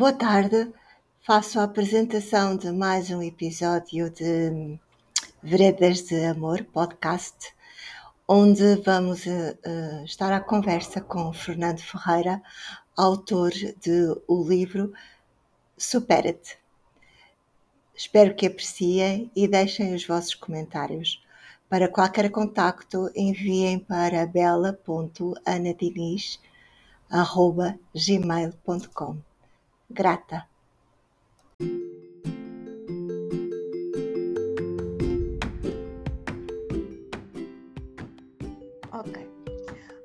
Boa tarde, faço a apresentação de mais um episódio de Veredas de Amor podcast, onde vamos uh, estar à conversa com Fernando Ferreira, autor de o livro Supera-te. Espero que apreciem e deixem os vossos comentários. Para qualquer contacto, enviem para bela.anadiniz.gmail.com Grata. Ok.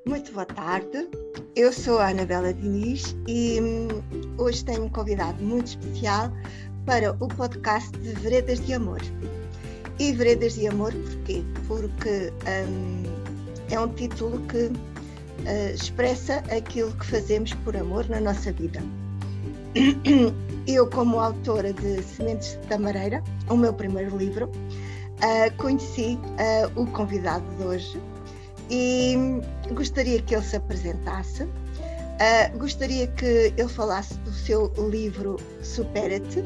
Muito boa tarde. Eu sou a Anabela Diniz e hum, hoje tenho um convidado muito especial para o podcast de Veredas de Amor. E Veredas de Amor porquê? Porque hum, é um título que uh, expressa aquilo que fazemos por amor na nossa vida. Eu, como autora de Sementes de Tamareira, o meu primeiro livro, uh, conheci uh, o convidado de hoje e gostaria que ele se apresentasse. Uh, gostaria que ele falasse do seu livro Supera-te,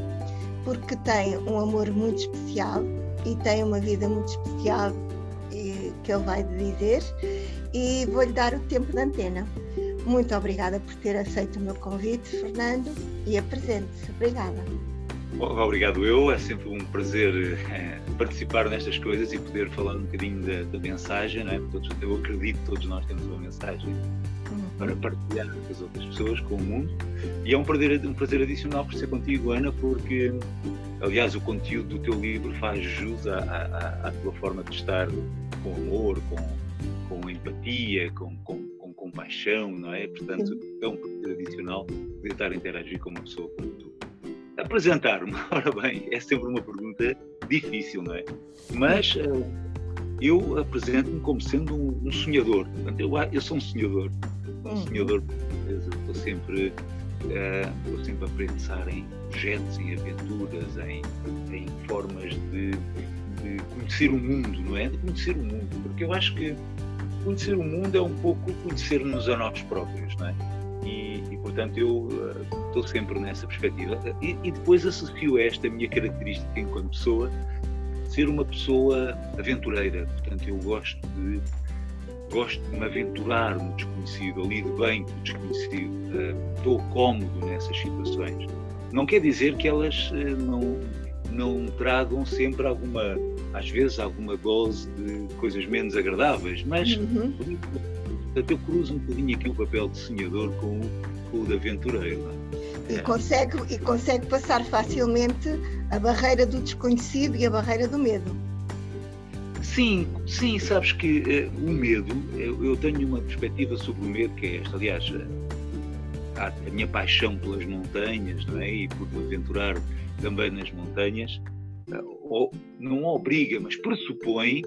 porque tem um amor muito especial e tem uma vida muito especial e, que ele vai dizer. E vou-lhe dar o tempo da antena. Muito obrigada por ter aceito o meu convite, Fernando, e apresente-se. Obrigada. Obrigado eu, é sempre um prazer é, participar nestas coisas e poder falar um bocadinho da, da mensagem, não é? Todos, eu acredito que todos nós temos uma mensagem uhum. para partilhar com as outras pessoas, com o mundo. E é um prazer, um prazer adicional por ser contigo, Ana, porque, aliás, o conteúdo do teu livro faz jus à, à, à tua forma de estar com amor, com, com empatia, com, com compaixão, não é? Portanto, é um prazer adicional poder estar a interagir com uma pessoa como tu. Apresentar-me, ora bem, é sempre uma pergunta difícil, não é? Mas uh, eu apresento-me como sendo um, sonhador. Portanto, eu, eu sou um sonhador. Um hum. sonhador, estou sempre, uh, estou sempre a pensar em projetos, em aventuras, em, em formas de, de conhecer o mundo, não é? De conhecer o mundo. Porque eu acho que conhecer o mundo é um pouco conhecer-nos a nós próprios, não é? E, e portanto, eu estou sempre nessa perspectiva. E, e, depois associo esta minha característica enquanto pessoa, ser uma pessoa aventureira. Portanto, eu gosto de gosto de me aventurar no desconhecido, lido bem com o desconhecido, uh, estou cómodo nessas situações. Não quer dizer que elas uh, não não tragam sempre alguma, às vezes, alguma dose de coisas menos agradáveis, mas uhum. portanto, eu cruzo um bocadinho aqui o papel de sonhador com o, com o de aventureiro. É? E, consegue, e consegue passar facilmente a barreira do desconhecido e a barreira do medo. Sim, sim, sabes que uh, o medo, eu, eu, tenho uma perspectiva sobre o medo que é esta. Aliás, uh, a minha paixão pelas montanhas não é? e por aventurar também nas montanhas, eh, não obriga, mas pressupõe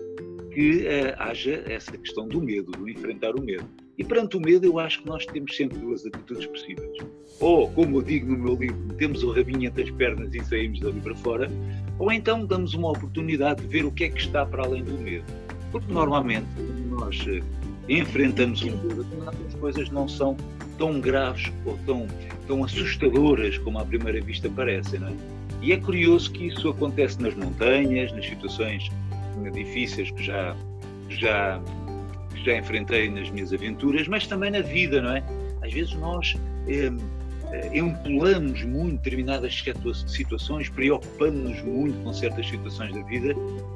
que uh, haja essa questão do medo, do enfrentar o medo. E perante o medo, eu acho que nós temos sempre duas atitudes possíveis. Ou, como eu digo no meu livro, temos o rabinho entre as pernas e saímos dali para fora, ou então damos uma oportunidade de ver o que é que está para além do medo. Porque normalmente, quando nós uh, enfrentamos o medo, as coisas não são tão graves ou tão, tão assustadoras como à primeira vista parecem, não é? E é curioso que isso acontece nas montanhas, nas situações difíceis que já, já, já enfrentei nas minhas aventuras, mas também na vida, não é? Às vezes nós eh, empolamos muito determinadas situações, preocupamos-nos muito com certas situações da vida,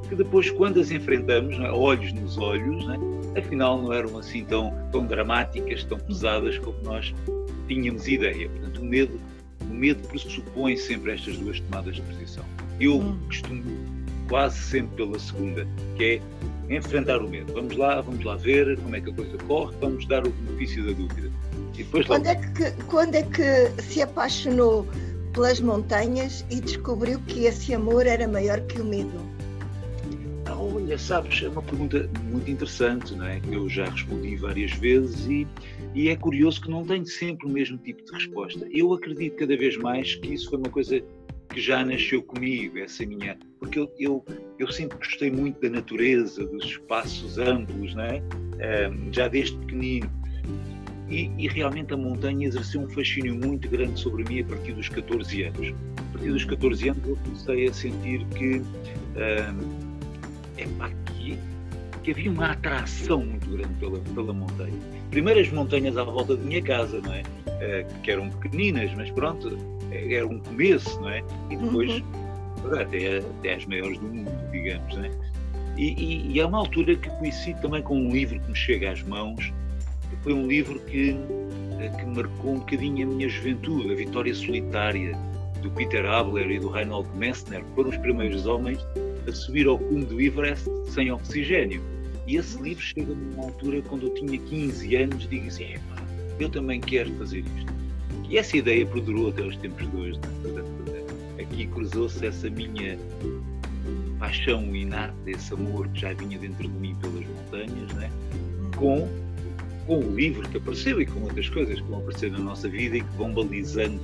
que depois, quando as enfrentamos, é? olhos nos olhos, não é? afinal não eram assim tão, tão dramáticas, tão pesadas como nós tínhamos ideia. Portanto, o medo medo pressupõe sempre estas duas tomadas de posição. Eu hum. costumo quase sempre pela segunda, que é enfrentar o medo. Vamos lá, vamos lá ver como é que a coisa corre, vamos dar o benefício da dúvida. E depois quando, é que, quando é que se apaixonou pelas montanhas e descobriu que esse amor era maior que o medo? Ah, olha, sabes, é uma pergunta muito interessante, não é? Que eu já respondi várias vezes e e é curioso que não tenho sempre o mesmo tipo de resposta. Eu acredito cada vez mais que isso foi uma coisa que já nasceu comigo, essa minha. Porque eu, eu, eu sempre gostei muito da natureza, dos espaços amplos, não é? Um, já desde pequenino. e, e, realmente a montanha exerceu um fascínio muito grande sobre mim a partir dos 14 anos. A partir dos 14 anos eu comecei a sentir que, é pá, que, que, havia uma atração muito grande pela, pela montanha. Primeiro as montanhas à volta da minha casa, não é? Uh, que eram pequeninas, mas pronto, era um começo, não é? E depois uhum. até, até as maiores do mundo, digamos, não é? E, e, e, é uma altura que coincide também com um livro que me chega às mãos, foi um livro que, eh, que marcou um bocadinho a minha juventude, A Vitória Solitária, do Peter Abler e do Reinhold Messner, que foram os primeiros homens a subir ao cume do Everest sem oxigênio. E esse livro chega numa altura quando eu tinha 15 anos e digo assim, eu também quero fazer isto. E essa ideia perdurou até os tempos de hoje. É? Aqui cruzou-se essa minha paixão inata, esse amor que já vinha dentro de mim pelas montanhas, né? com com o livro que apareceu e com outras coisas que vão aparecer na nossa vida e que vão balizando,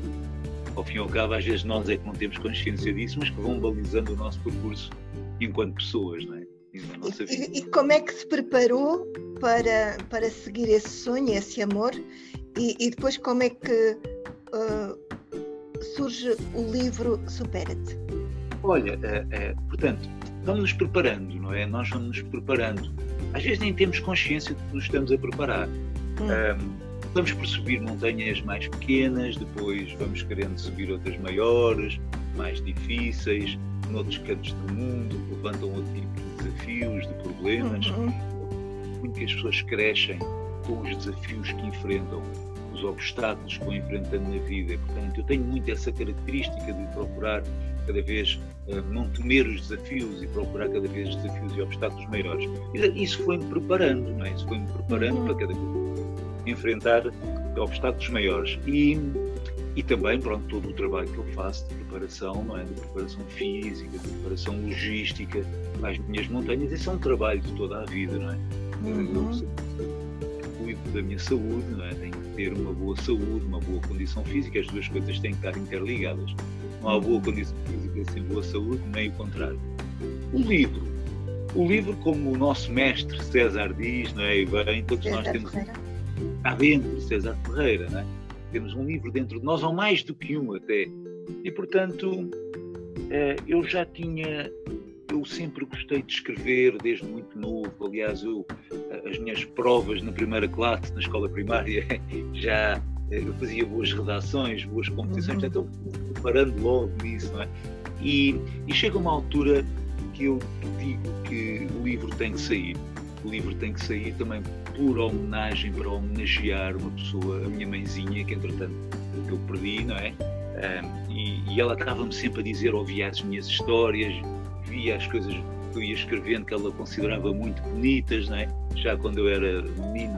ao fim e ao cabo, às vezes nós é que não temos consciência disso, mas que vão balizando o nosso percurso enquanto pessoas, não é? E, e, e, como é que se preparou para, para seguir esse sonho, esse amor? E, e depois como é que uh, surge o livro Supera-te? Olha, é, é, portanto, vamos nos preparando, não é? Nós vamos nos preparando às vezes nem temos consciência de que nos estamos a preparar. Hum. Um, vamos por subir montanhas mais pequenas, depois vamos querendo subir outras maiores, mais difíceis, noutros cantos do mundo, levantam outro tipo desafios, de problemas. Uhum. Muitas pessoas crescem com os desafios que enfrentam, os obstáculos que vão enfrentando na vida. Portanto, eu tenho muito essa característica de procurar cada vez uh, não temer os desafios e procurar cada vez desafios e obstáculos maiores. Isso foi-me preparando, não é? Isso foi-me preparando uhum. para cada vez enfrentar obstáculos maiores. E, e também, pronto, todo o trabalho que eu faço de preparação, não é? De preparação física, de preparação logística às minhas montanhas, esse é um trabalho de toda a vida, não é? Uhum. Eu cuido da minha saúde, não é? Tenho que ter uma boa saúde, uma boa condição física, as duas coisas têm que estar interligadas não há boa condição física sem boa saúde, nem o contrário. O livro. O livro, como o nosso mestre César diz, não é? E bem, todos César nós temos. Ferreira. Está dentro, César Ferreira, não é? Temos um livro dentro de nós, ou mais do que um até. E, portanto, eh, eu já tinha. Eu sempre gostei de escrever desde muito novo. Aliás, eu, eh, as minhas provas na primeira classe, na escola primária, já eu fazia boas redações, boas competições, uhum. então preparando logo nisso, não é? E, e chega uma altura que eu digo que o livro tem que sair. O livro tem que sair também por homenagem, para homenagear uma pessoa, a minha mãezinha, que entretanto eu perdi, não é? Um, e, e, ela estava-me sempre a dizer, ouvia as minhas histórias, via as coisas que eu ia escrevendo que ela considerava muito bonitas, não é? já quando eu era menino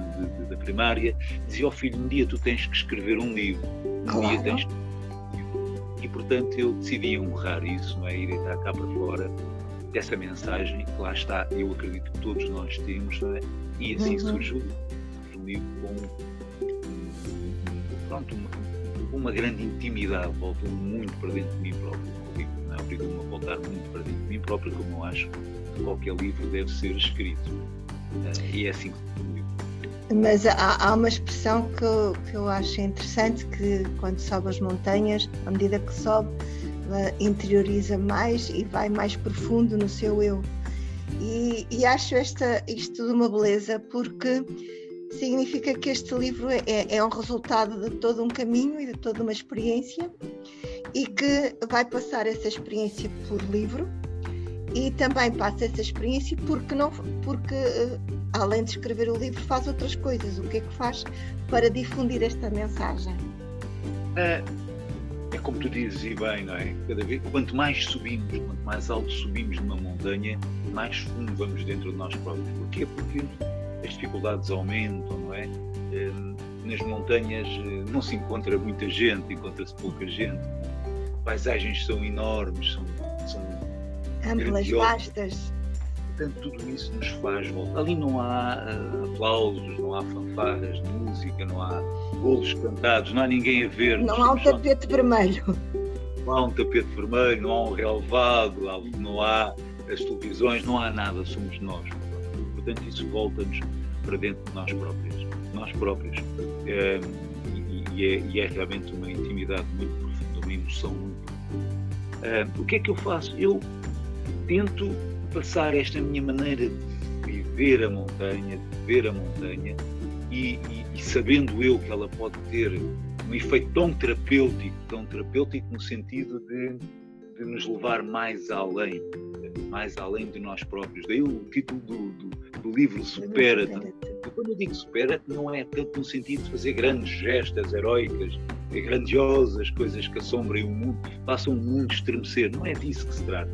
da primária, dizia ao oh, filho, um dia tu tens que escrever um livro, um claro. dia tens que e portanto eu decidi honrar isso, não é? ir estar cá para fora dessa mensagem que lá está, eu acredito que todos nós temos, é? e assim uhum. surgiu um livro com pronto, uma, uma grande intimidade, voltou muito para dentro de mim próprio, não é? obrigou-me a voltar muito para dentro de mim próprio, como eu acho que qualquer livro deve ser escrito. Uh, e é assim que mas há, há, uma expressão que eu, que eu acho interessante que quando sobe as montanhas, à medida que sobe, interioriza mais e vai mais profundo no seu eu. E, e, acho esta, isto de uma beleza porque significa que este livro é, é, é um resultado de todo um caminho e de toda uma experiência e que vai passar essa experiência por livro e também passa essa experiência porque não porque uh, além de escrever o livro, faz outras coisas. O que é que faz para difundir esta mensagem? É, é como tu dizes, e bem, não é? Cada vez, quanto mais subimos, quanto mais alto subimos numa montanha, mais fundo vamos dentro de nós próprios. Porquê? Porque as dificuldades aumentam, não é? é nas montanhas eh, não se encontra muita gente, encontra-se pouca gente. Paisagens são enormes, são, são amplas, vastas Portanto, tudo isso nos faz voltar. Ali não há uh, aplausos, não há fanfarras de música, não há bolos cantados, não há ninguém a ver. Não há um tapete vermelho. Não há um tapete vermelho, não há um relevado, não há as televisões, não há nada, somos nós. Portanto, isso volta-nos para dentro de nós próprios. nós próprios. Uh, e, é, e, é, realmente uma intimidade muito profunda, uma emoção muito profunda. Uh, o que é que eu faço? Eu tento passar esta minha maneira de viver a montanha, de ver a montanha, e, e, e sabendo eu que ela pode ter um efeito tão terapêutico, tão terapêutico no sentido de, de nos levar mais além, mais além de nós próprios. Daí o título do, do, do livro Supera-te. Quando eu digo supera não é tanto no sentido de fazer grandes gestas heróicas, grandiosas coisas que assombrem o mundo, façam o mundo estremecer. Não é disso que se trata.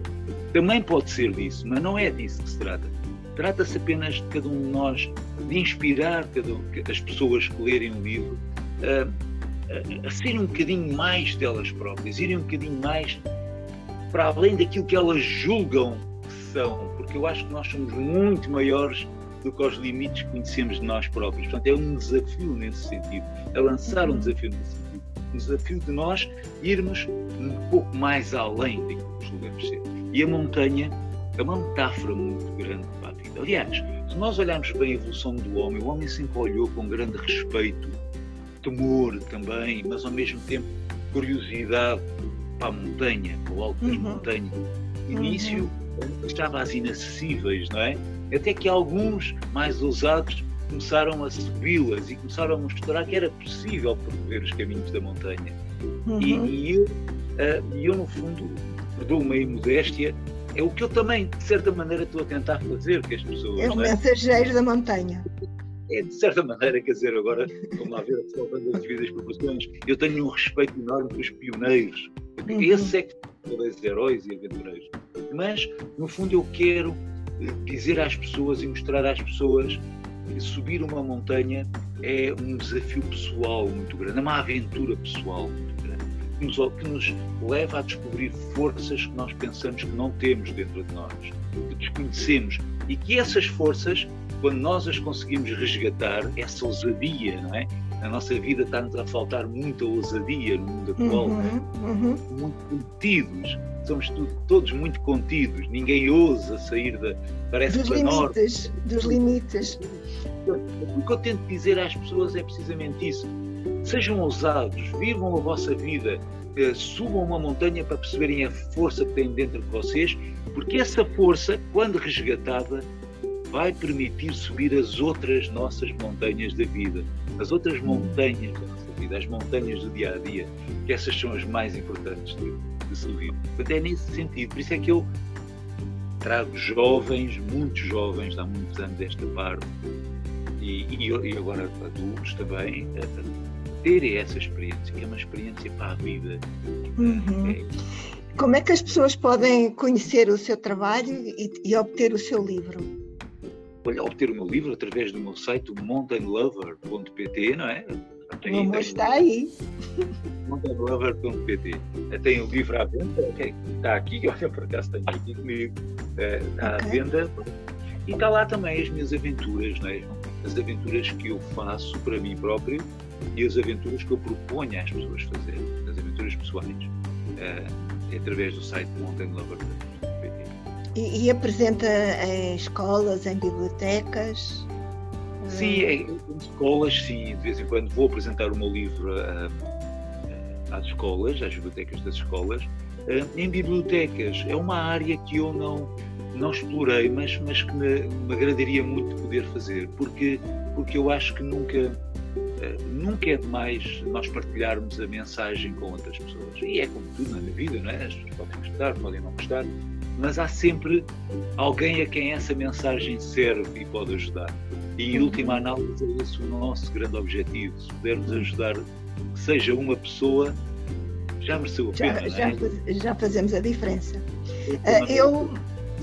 Também pode ser disso, mas não é disso que se trata. Trata-se apenas de cada um de nós, de inspirar cada, as pessoas que lerem o livro a, a, a serem um bocadinho mais delas próprias, irem um bocadinho mais para além daquilo que elas julgam que são, porque eu acho que nós somos muito maiores do que os limites que conhecemos de nós próprios. Portanto, é um desafio nesse sentido, é lançar um desafio nesse sentido. Um desafio de nós irmos um pouco mais além daquilo que julgamos ser. E a montanha é uma metáfora muito grande. Aliás, se nós olharmos para a evolução do homem, o homem sempre olhou com grande respeito, temor também, mas ao mesmo tempo curiosidade para a montanha, para o alto das uhum. montanhas. No início uhum. estava às inacessíveis, não é? Até que alguns mais ousados começaram a subi-las e começaram a mostrar que era possível percorrer os caminhos da montanha. Uhum. E, e, eu, uh, eu, no fundo, perdoa-me a modéstia, é o que eu também, de certa maneira, estou a tentar fazer com as pessoas. É o mensageiro da montanha. É, de certa maneira, quer dizer, agora, vamos lá ver, salvando as devidas proporções, eu tenho um respeito enorme pelos pioneiros. Uhum. Esse é que são heróis e aventureiros. Mas, no fundo, eu quero dizer às pessoas e mostrar às pessoas que subir uma montanha é um desafio pessoal muito grande, é uma aventura pessoal muito grande, que nos, que nos leva a descobrir forças que nós pensamos que não temos dentro de nós, que desconhecemos, e que essas forças, quando nós as conseguimos resgatar, essa ousadia, não é? Na nossa vida está-nos a faltar muita ousadia no mundo atual, uhum, uhum. muito contidos, somos tudo, todos muito contidos, ninguém ousa sair da. Parece dos limites, dos limites. O que eu tento dizer às pessoas é precisamente isso. Sejam ousados, vivam a vossa vida, eh, subam uma montanha para perceberem a força que têm dentro de vocês, porque essa força, quando resgatada, vai permitir subir as outras nossas montanhas da vida, as outras montanhas da nossa vida, as montanhas do dia a dia, que essas são as mais importantes de, de subir. Portanto, é nesse sentido. Por isso é que eu trago jovens, muitos jovens, há muitos anos desta parte, e, e, e agora adultos também, a terem essa experiência, que é uma experiência para a vida. Uhum. É, como é que as pessoas podem conhecer o seu trabalho e, e, obter o seu livro? Olha, obter o meu livro através do meu site, mountainlover.pt, não é? Tem, o amor está aí. Mountainlover.pt. Tem o livro à venda, okay? está aqui, olha, por acaso tenho aqui comigo, eh, está okay. à venda. E está lá também as minhas aventuras, não é? as aventuras que eu faço para mim próprio e as aventuras que eu proponho às pessoas fazerem, as aventuras pessoais, uh, através do site mountainlover.pt. E, e apresenta em escolas, em bibliotecas? Sim, em escolas, sim. De vez em quando vou apresentar o meu livro uh, às escolas, às bibliotecas das escolas. Uh, em bibliotecas é uma área que eu não não explorei, mas, mas que me, me agradaria muito poder fazer, porque, porque eu acho que nunca, eh, nunca é demais nós partilharmos a mensagem com outras pessoas. E é como tudo na vida, não é? As pessoas podem gostar, podem não gostar, mas há sempre alguém a quem essa mensagem serve e pode ajudar. E em última análise é esse o nosso grande objetivo, se pudermos ajudar que seja uma pessoa, já mereceu a pena. Já, é? já, já fazemos a diferença. Uh, eu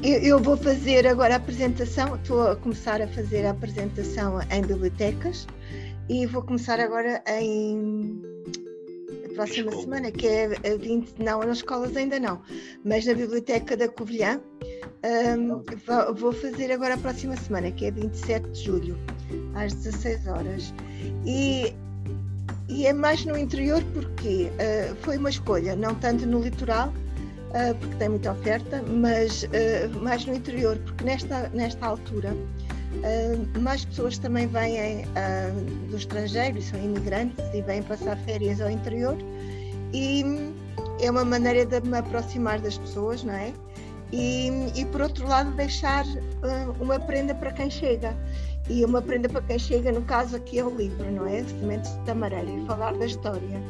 eu, vou fazer agora a apresentação, estou a começar a fazer a apresentação em bibliotecas e vou começar agora em a próxima Escola. semana, que é a 20, não, nas escolas ainda não, mas na Biblioteca da Covilhã. Um, vou fazer agora a próxima semana, que é 27 de julho, às 16 horas. E, e é mais no interior porque uh, foi uma escolha, não tanto no litoral, uh, porque tem muita oferta, mas uh, mais no interior, porque nesta, nesta altura uh, mais pessoas também vêm uh, do estrangeiro, são imigrantes e vêm passar férias ao interior e é uma maneira de me aproximar das pessoas, não é? E, e por outro lado deixar uh, uma prenda para quem chega e uma prenda para quem chega, no caso aqui é o livro, não é? Sementes de Tamarelha, e falar da história.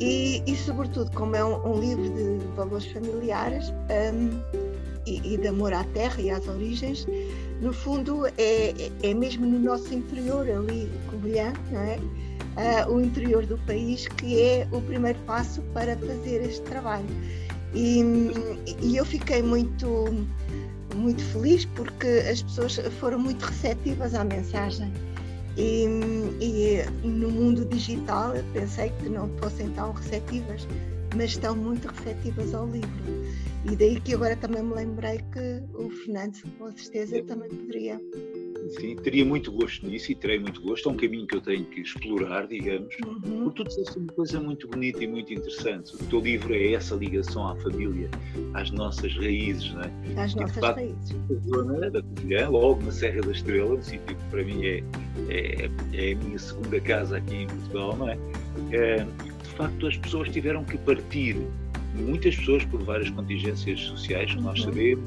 E, e sobretudo, como é um, um livro de valores familiares um, e, e, de amor à terra e às origens, no fundo é, é mesmo no nosso interior, ali, Covilhã, não é? Uh, o interior do país, que é o primeiro passo para fazer este trabalho. E, e eu fiquei muito muito feliz porque as pessoas foram muito receptivas à mensagem. E, e, no mundo digital pensei que não fossem tão receptivas, mas estão muito receptivas ao livro. E daí que agora também me lembrei que o Fernando, com certeza, também poderia Sim, teria muito gosto nisso e terei muito gosto. É um caminho que eu tenho que explorar, digamos. Uhum. Porque tu disseste uma coisa muito bonita e muito interessante. O teu livro é essa ligação à família, às nossas raízes, não é? Às e, nossas facto, raízes. A zona da Covilhã, logo na Serra da Estrela, um sítio que para mim é, é, é, a minha segunda casa aqui em Portugal, não é? é? De facto, as pessoas tiveram que partir. Muitas pessoas, por várias contingências sociais, que uhum. nós sabemos,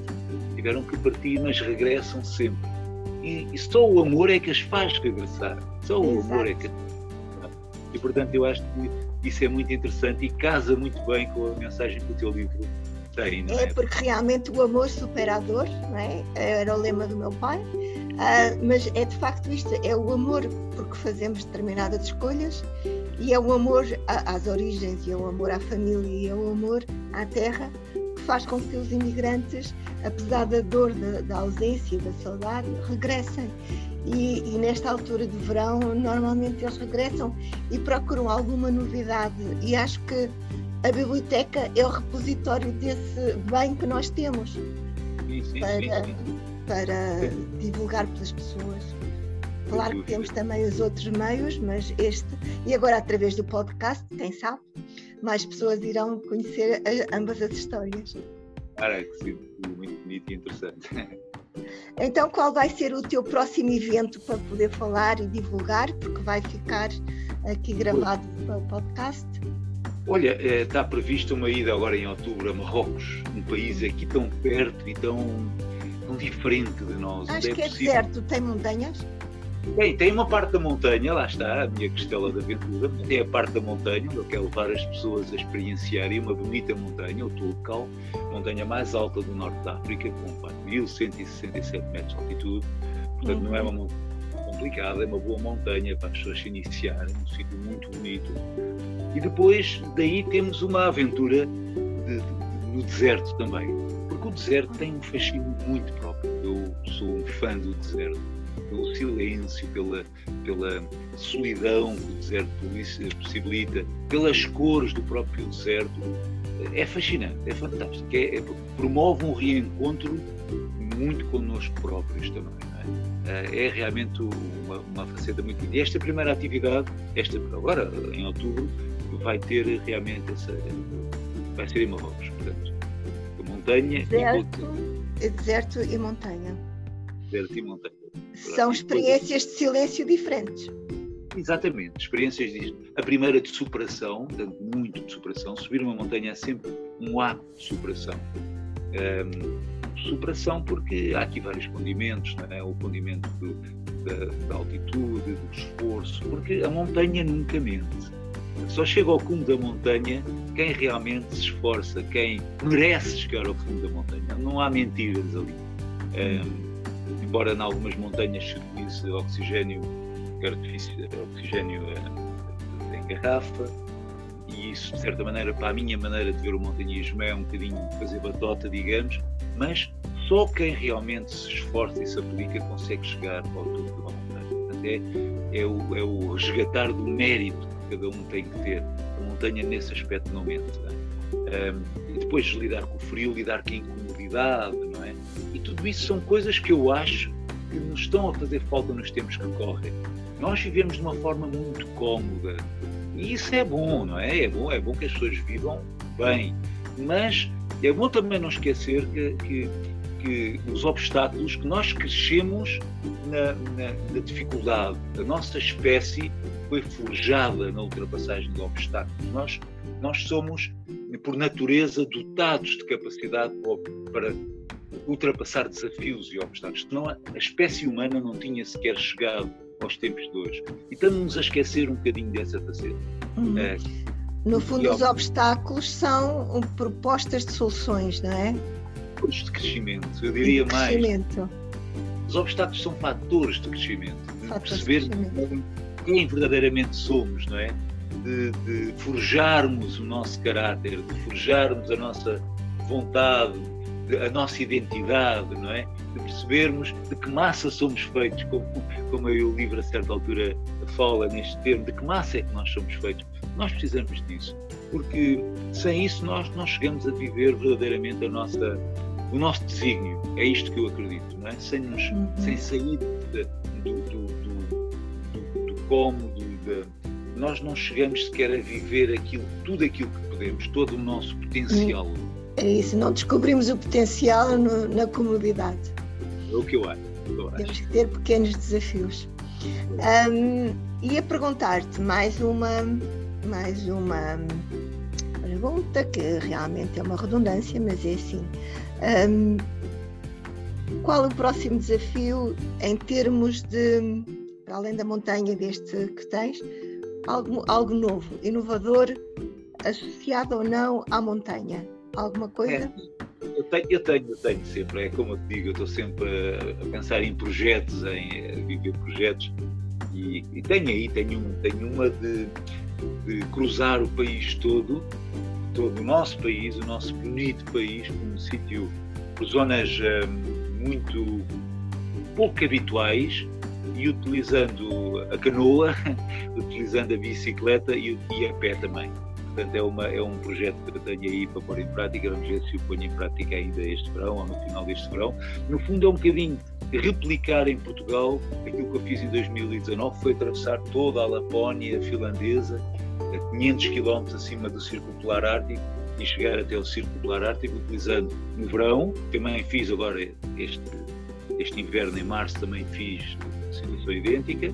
tiveram que partir, mas regressam sempre e, e, só o amor é que as faz regressar. Só o Exato. amor é que. E portanto, eu acho que isso é muito interessante e casa muito bem com a mensagem que o teu livro tem. É? é porque realmente o amor superador, não é? Era o lema do meu pai. Uh, mas é de facto isto: é o amor porque fazemos determinadas escolhas e é o amor às origens, e é o amor à família, e é o amor à terra faz com que os imigrantes, apesar da dor da, da ausência, da saudade, regressem. E, e, nesta altura de verão, normalmente eles regressam e procuram alguma novidade. E acho que a biblioteca é o repositório desse bem que nós temos para, para divulgar pelas pessoas. Claro que temos também os outros meios, mas este, e agora através do podcast, quem sabe, mais pessoas irão conhecer ambas as histórias. Cara, que sim, muito bonito e interessante. Então, qual vai ser o teu próximo evento para poder falar e divulgar? Porque vai ficar aqui gravado para o podcast. Olha, eh, está prevista uma ida agora em outubro a Marrocos, um país aqui tão perto e tão, tão diferente de nós. Acho é que é possível... deserto, tem montanhas? Bem, tem uma parte da montanha, lá está, a minha costela de aventura, tem a parte da montanha, onde eu quero levar as pessoas a experienciarem uma bonita montanha, o Tulkal, montanha mais alta do norte da África, com 4.167 metros de altitude. Portanto, uhum. não é uma montanha complicada, é uma boa montanha para as pessoas se iniciarem, um sítio muito bonito. E depois, daí temos uma aventura de, de, no deserto também, porque o deserto tem um fascínio muito próprio. Eu sou um fã do deserto pelo silêncio, pela, pela solidão que o deserto possibilita, pelas cores do próprio deserto. É fascinante, é fantástico. É, é, promove um reencontro muito connosco próprios também. É? é? realmente uma, uma faceta muito linda. E esta primeira atividade, esta agora em outubro, vai ter realmente essa. vai ser em Marrocos, portanto. Montanha deserto, e deserto e montanha. E montanha. São experiências de silêncio diferentes. Exatamente, experiências de A primeira de superação, muito de superação. Subir uma montanha é sempre um ato de superação. Um, superação porque há aqui vários condimentos, é? o condimento do, da, da altitude, do esforço, porque a montanha nunca mente. Só chega ao cume da montanha quem realmente se esforça, quem merece chegar ao fundo da montanha. Não há mentiras ali. Um, embora em algumas montanhas se utilize oxigênio, oxigênio eh, em garrafa, e isso, de certa maneira, para a minha maneira de ver o montanhismo, é um bocadinho fazer batota, digamos, mas só quem realmente se esforça e se aplica consegue chegar ao topo uma montanha. Portanto, é, é, o, é o resgatar do mérito que cada um tem que ter. A montanha, nesse aspecto, não mente. Não é? um, e depois lidar com o frio, lidar com a incomodidade, não é? Tudo isso são coisas que eu acho que nos estão a fazer falta nos tempos que correm. Nós vivemos de uma forma muito cómoda e isso é bom, não é? É bom, é bom que as pessoas vivam bem, mas é bom também não esquecer que, que que os obstáculos, que nós crescemos na, na, na, dificuldade. A nossa espécie foi forjada na ultrapassagem de obstáculos. Nós, nós somos, por natureza, dotados de capacidade para ultrapassar desafios e obstáculos. Senão a, a espécie humana não tinha sequer chegado aos tempos de hoje. E estamos a esquecer um bocadinho dessa faceta. Uhum. É, no fundo, os obstáculos são propostas de soluções, não é? De crescimento, eu diria de crescimento. mais. Os obstáculos são fatores de crescimento, de fatores perceber de crescimento. quem verdadeiramente somos, não é? De, de forjarmos o nosso caráter, de forjarmos a nossa vontade, a nossa identidade, não é? De percebermos de que massa somos feitos, como, como eu o livro a certa altura fala neste termo, de que massa é que nós somos feitos. Nós precisamos disso, porque sem isso nós não chegamos a viver verdadeiramente a nossa, o nosso desígnio. É isto que eu acredito, não é? Sem, nos, uhum. sem sair de, do, do, do, do cômodo, de, nós não chegamos sequer a viver aquilo, tudo aquilo que podemos, todo o nosso potencial. Uhum é isso, não descobrimos o potencial no, na comodidade. É o que eu acho. Temos que ter pequenos desafios. Um, ia perguntar-te mais uma, mais uma pergunta que realmente é uma redundância, mas é assim. Um, qual o próximo desafio em termos de, para além da montanha deste que tens, algo, algo novo, inovador, associado ou não à montanha? Alguma coisa? É. Eu tenho, eu tenho, eu tenho sempre, é como eu te digo, eu estou sempre a, a pensar em projetos, em a viver projetos e, e, tenho aí, tenho, tenho uma de, de, cruzar o país todo, todo o nosso país, o nosso bonito país, por um sítio, por zonas um, muito pouco habituais e utilizando a canoa, utilizando a bicicleta e, e a pé também. Portanto, é, uma, é um projeto que tenho aí para pôr em prática. Vamos ver se o ponho em prática ainda este verão ou no final deste verão. No fundo, é um bocadinho replicar em Portugal aquilo que eu fiz em 2019, foi atravessar toda a Lapónia finlandesa, a 500 km acima do Círculo Polar Ártico e chegar até o Círculo Polar Ártico, utilizando no verão, também fiz agora este, este inverno, em março, também fiz situação idêntica,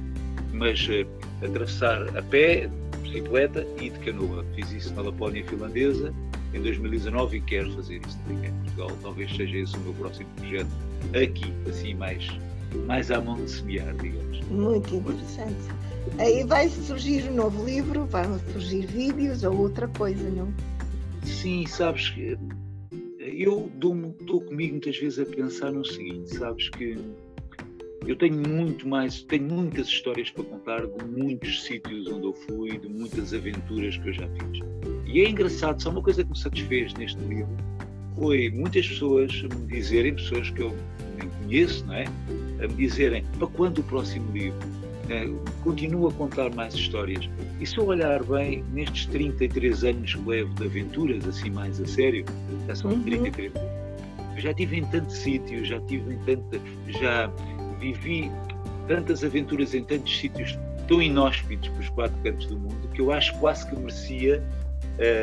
mas uh, atravessar a pé, bicicleta e de canoa. Fiz isso na Lapónia finlandesa em 2019 e quero fazer isso também em Portugal. Talvez seja esse o meu próximo projeto aqui, assim mais, mais à mão de semear, digamos. Muito interessante. Aí vai surgir um novo livro, vão surgir vídeos ou outra coisa, não? Sim, sabes que eu dou, dou comigo muitas vezes a pensar no seguinte, sabes que eu tenho muito mais, tenho muitas histórias para contar de muitos sítios onde eu fui, de muitas aventuras que eu já fiz. E é engraçado, só uma coisa que me satisfez neste livro foi muitas pessoas me dizerem, pessoas que eu nem conheço, não é? A me dizerem para quando o próximo livro? É, continuo a contar mais histórias. E se eu olhar bem, nestes 33 anos que levo de aventuras, assim mais a sério, já são uhum. 33 anos, já estive em tantos sítios, já tive em tanta. já vivi tantas aventuras em tantos sítios tão inóspitos para os quatro cantos do mundo que eu acho quase que merecia,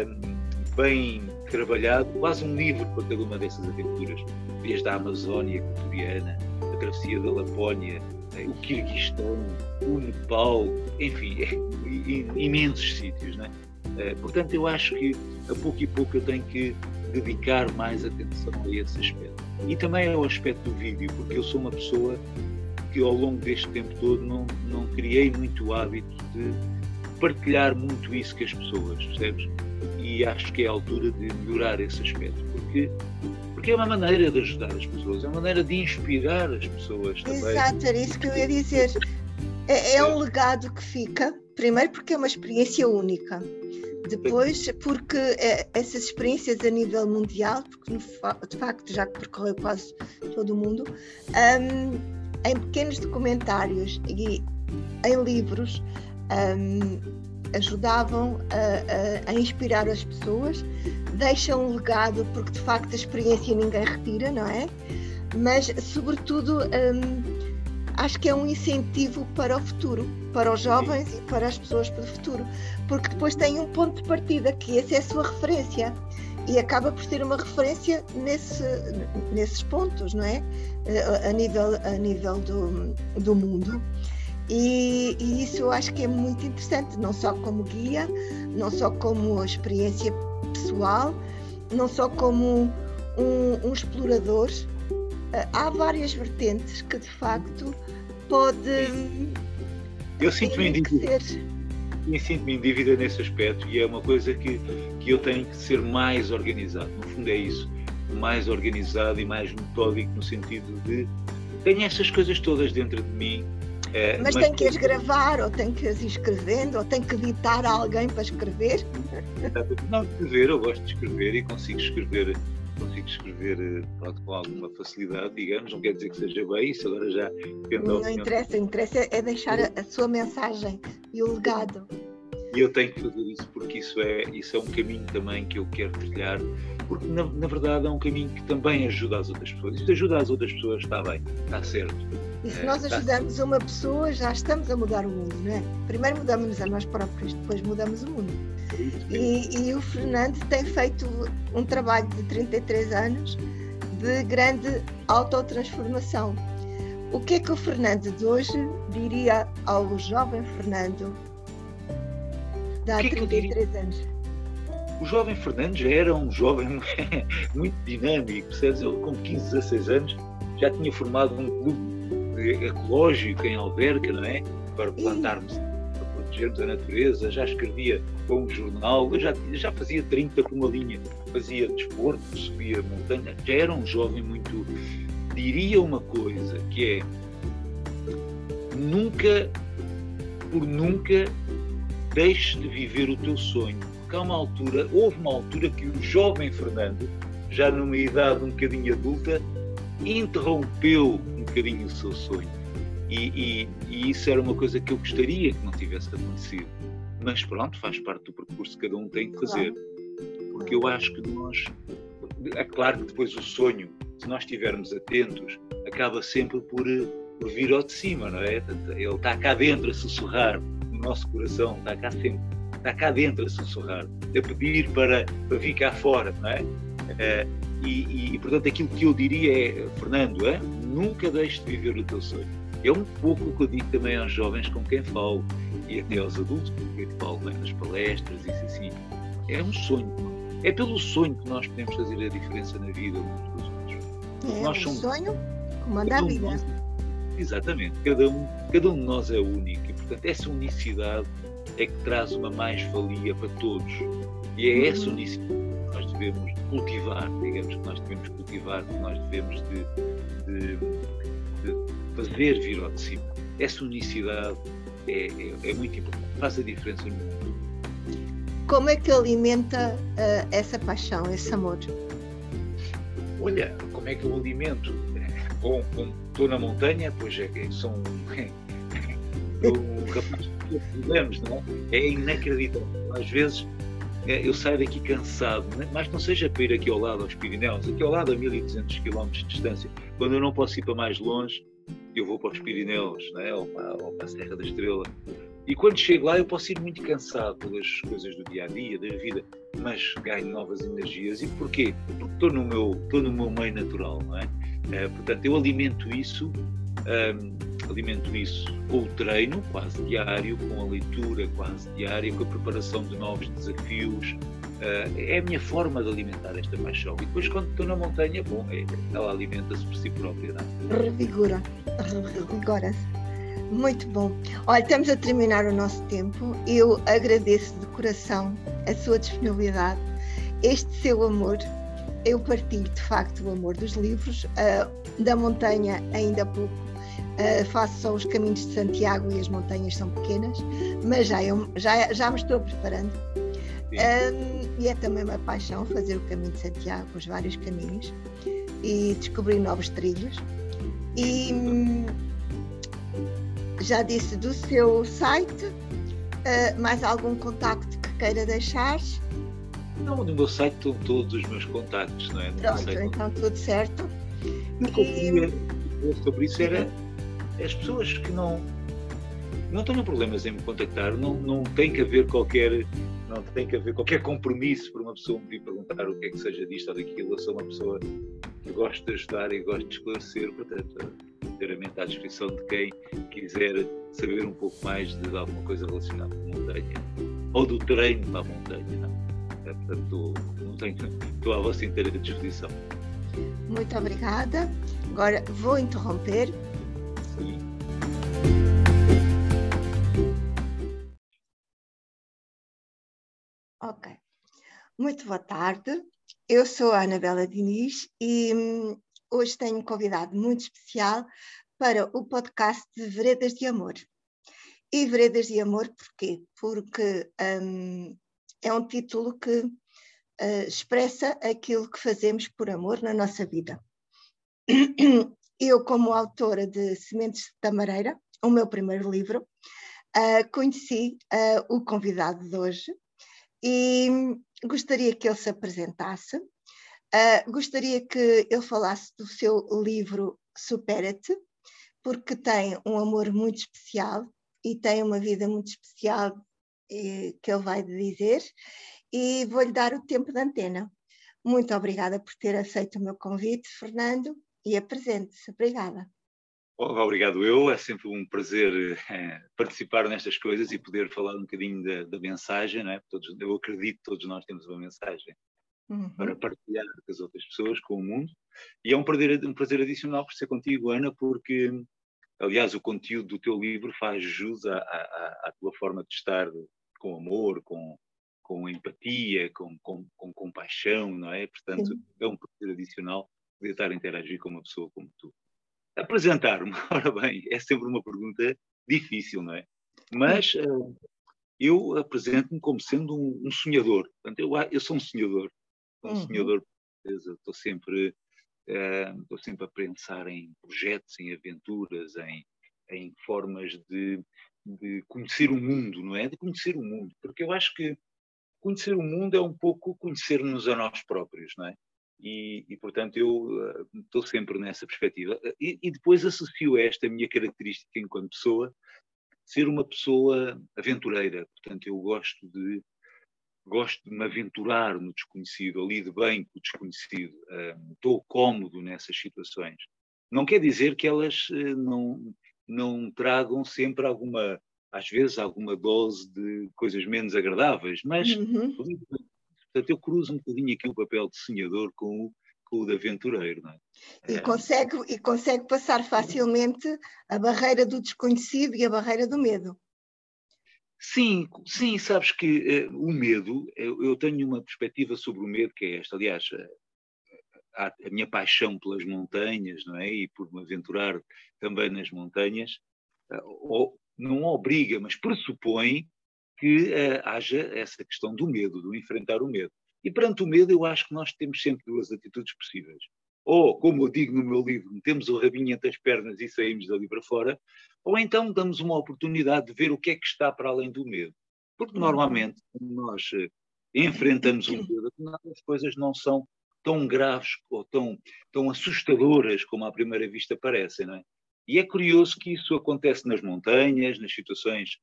um, bem trabalhado, quase um livro para cada uma dessas aventuras, desde a Amazónia equatoriana, a travessia da Lapónia, eh, o Quirguistão, o Nepal, enfim, imensos sítios. É? Eh, portanto, eu acho que a pouco e pouco eu tenho que dedicar mais atenção a esse aspecto. E também ao aspecto do vídeo, porque eu sou uma pessoa que ao longo deste tempo todo não, não criei muito o hábito de partilhar muito isso com as pessoas, percebes? E acho que é a altura de melhorar esse aspecto, porque, porque é uma maneira de ajudar as pessoas, é uma maneira de inspirar as pessoas também. Exato, era isso que eu ia dizer. É, é um legado que fica, primeiro porque é uma experiência única. Depois, porque é, essas experiências a nível mundial, porque de facto já percorreu quase todo o mundo, um, em pequenos documentários e em livros um, ajudavam a, a, a, inspirar as pessoas, deixam um legado, porque de facto a experiência ninguém retira, não é? Mas, sobretudo, um, acho que é um incentivo para o futuro, para os jovens e para as pessoas para o futuro, porque depois tem um ponto de partida, que esse é a sua referência. e acaba por ser uma referência nesse, nesses pontos, não é? A nível, a nível do, do mundo. E, e, isso eu acho que é muito interessante, não só como guia, não só como experiência pessoal, não só como um, um explorador. Há várias vertentes que de facto pode. Eu sinto-me em dívida. Sinto-me em dívida nesse aspecto e é uma coisa que, que eu tenho que ser mais organizado. No fundo, é isso. Mais organizado e mais metódico, no sentido de. Tenho essas coisas todas dentro de mim é, mas, mas, tem que as gravar, ou tem que as ir escrevendo, ou tem que editar alguém para escrever? Não, escrever, eu gosto de escrever e consigo escrever consigo escrever eh, pronto, com alguma facilidade, digamos, não quer dizer que seja bem, isso agora já Não interessa, interessa é deixar a, a sua mensagem e o legado. E eu tenho que fazer isso porque isso é, isso é um caminho também que eu quero trilhar, porque na, na verdade é um caminho que também ajuda as outras pessoas. Isto ajuda as outras pessoas, está bem, está certo e se nós ajudamos uma pessoa, já estamos a mudar o mundo, não é? Primeiro mudamos a nós próprios, depois mudamos o mundo. E, e o Fernando tem feito um trabalho de 33 anos de grande autotransformação. O que é que o Fernando de hoje diria ao jovem Fernando de há 33 anos? O jovem Fernando já era um jovem muito dinâmico, percebes? Eu, com 15, 16 anos, já tinha formado um clube ecológico em Alberca, não é? Para plantarmos, para protegermos a natureza. Já escrevia para um jornal, já, já fazia 30 por uma linha, fazia desporto, subia montanha. Já era um jovem muito. Diria uma coisa que é nunca, por nunca, deixes de viver o teu sonho. Porque há uma altura, houve uma altura que o jovem Fernando, já numa idade um bocadinho adulta, interrompeu um bocadinho o seu sonho. E, e, e, isso era uma coisa que eu gostaria que não tivesse acontecido. Mas pronto, faz parte do percurso que cada um tem que fazer. Porque eu acho que nós. É claro que depois o sonho, se nós estivermos atentos, acaba sempre por, por vir ao de cima, não é? Ele está cá dentro a sussurrar no nosso coração, está cá sempre, está cá dentro a sussurrar, a pedir para, para vir cá fora, não é? é e, e, portanto, aquilo que eu diria é, Fernando, é, nunca deixes de viver o teu sonho. É um pouco o que eu digo também aos jovens com quem falo e até aos adultos com quem falo bem, nas palestras, isso assim. É um sonho. É pelo sonho que nós podemos fazer a diferença na vida uns dos outros. É nós um somos, sonho comanda a vida. Nós, exatamente. Cada um, cada um de nós é único e, portanto, essa unicidade é que traz uma mais-valia para todos. E é essa uhum. unicidade devemos cultivar, digamos que nós devemos cultivar, que nós devemos de, de, de fazer vir ao de cima. Essa unicidade é, é, é, muito importante, faz a diferença no mundo. Como é que alimenta uh, essa paixão, esse amor? Olha, como é que eu alimento? Bom, estou na montanha, pois é que são um rapaz que problemas, não é? É inacreditável. Às vezes é, eu saio daqui cansado, né? mas não seja para ir aqui ao lado aos Pirineus, aqui ao lado a 1200 km de distância. Quando eu não posso ir para mais longe, eu vou para os Pirineus, né? ou, para, ou para a Serra da Estrela. E quando chego lá, eu posso ir muito cansado pelas coisas do dia a dia, da vida, mas ganho novas energias. E porquê? Porque estou no meu, estou no meu meio natural, não é? é portanto, eu alimento isso. Um, alimento isso com o treino quase diário, com a leitura quase diária, com a preparação de novos desafios. Uh, é a minha forma de alimentar esta paixão. E depois, quando estou na montanha, bom, é, ela alimenta-se por si própria. Não? É? Revigora, revigora-se. Muito bom. Olha, estamos a terminar o nosso tempo. Eu agradeço de coração a sua disponibilidade, este seu amor. Eu partilho de facto o amor dos livros, uh, da montanha ainda pouco Uh, faço só os caminhos de Santiago e as montanhas são pequenas, mas já, eu, já, já me estou preparando. Um, e é também uma paixão fazer o caminho de Santiago, os vários caminhos, e descobrir novos trilhos. E hum, já disse do seu site, uh, mais algum contacto que queira deixar? Não, no meu site estão todos os meus contactos, não é? No Pronto, então tudo certo. O que eu queria sobre isso era as pessoas que não não tenham problemas em me contactar, não, não tem que haver qualquer não tem que haver qualquer compromisso para uma pessoa me vir perguntar o que é que seja disto ou daquilo. Eu sou uma pessoa que gosta de ajudar e gosto de esclarecer, portanto, inteiramente à disposição de quem quiser saber um pouco mais de alguma coisa relacionada com a montanha ou do treino para a montanha. Não? É, portanto, não tenho, estou à vossa inteira disposição. Muito obrigada. Agora vou interromper. Ok. Muito boa tarde. Eu sou a Anabela Diniz e hum, hoje tenho um convidado muito especial para o podcast de Veredas de Amor. E Veredas de Amor porquê? Porque hum, é um título que uh, expressa aquilo que fazemos por amor na nossa vida. Eu, como autora de Sementes de Tamareira, o meu primeiro livro, uh, conheci uh, o convidado de hoje e gostaria que ele se apresentasse. Uh, gostaria que ele falasse do seu livro Supera-te, porque tem um amor muito especial e tem uma vida muito especial eh, que ele vai dizer, e vou-lhe dar o tempo da antena. Muito obrigada por ter aceito o meu convite, Fernando, e apresente-se. Obrigada. Obrigado eu, é sempre um prazer é, participar nestas coisas e poder falar um bocadinho da, da mensagem, não é? Todos, eu acredito que todos nós temos uma mensagem uhum. para partilhar com as outras pessoas, com o mundo, e é um prazer, um prazer adicional por ser contigo, Ana, porque, aliás, o conteúdo do teu livro faz jus à, à, à tua forma de estar com amor, com, com empatia, com, com, com compaixão, não é? Portanto, Sim. é um prazer adicional poder estar a interagir com uma pessoa como tu. Apresentar-me, ora bem, é sempre uma pergunta difícil, não é? Mas uh, eu apresento-me como sendo um, um, sonhador. Portanto, eu, eu sou um sonhador. Um uhum. sonhador, estou sempre, uh, estou sempre a pensar em projetos, em aventuras, em, em formas de, de conhecer o mundo, não é? De conhecer o mundo. Porque eu acho que conhecer o mundo é um pouco conhecer-nos a nós próprios, não é? E, e, portanto eu uh, estou sempre nessa perspectiva. E, e, depois associo esta minha característica enquanto pessoa, ser uma pessoa aventureira. Portanto eu gosto de gosto de me aventurar no desconhecido, lido bem com o desconhecido, estou cómodo nessas situações. Não quer dizer que elas uh, não não tragam sempre alguma às vezes alguma dose de coisas menos agradáveis, mas uhum. Portanto, eu cruzo um bocadinho aqui o papel de sonhador com o, com o de aventureiro. Não é? e, é. consegue, e consegue passar facilmente a barreira do desconhecido e a barreira do medo. Sim, sim, sabes que uh, o medo, eu, eu, tenho uma perspectiva sobre o medo que é esta. Aliás, a, a, minha paixão pelas montanhas, não é? E por me aventurar também nas montanhas, uh, não obriga, mas pressupõe que uh, haja essa questão do medo, do enfrentar o medo. E perante o medo, eu acho que nós temos sempre duas atitudes possíveis. Ou, como eu digo no meu livro, metemos o rabinho entre as pernas e saímos dali para fora, ou então damos uma oportunidade de ver o que é que está para além do medo. Porque uhum. normalmente, quando nós uh, enfrentamos o medo, as coisas não são tão graves ou tão, tão assustadoras como à primeira vista parecem, não é? E é curioso que isso acontece nas montanhas, nas situações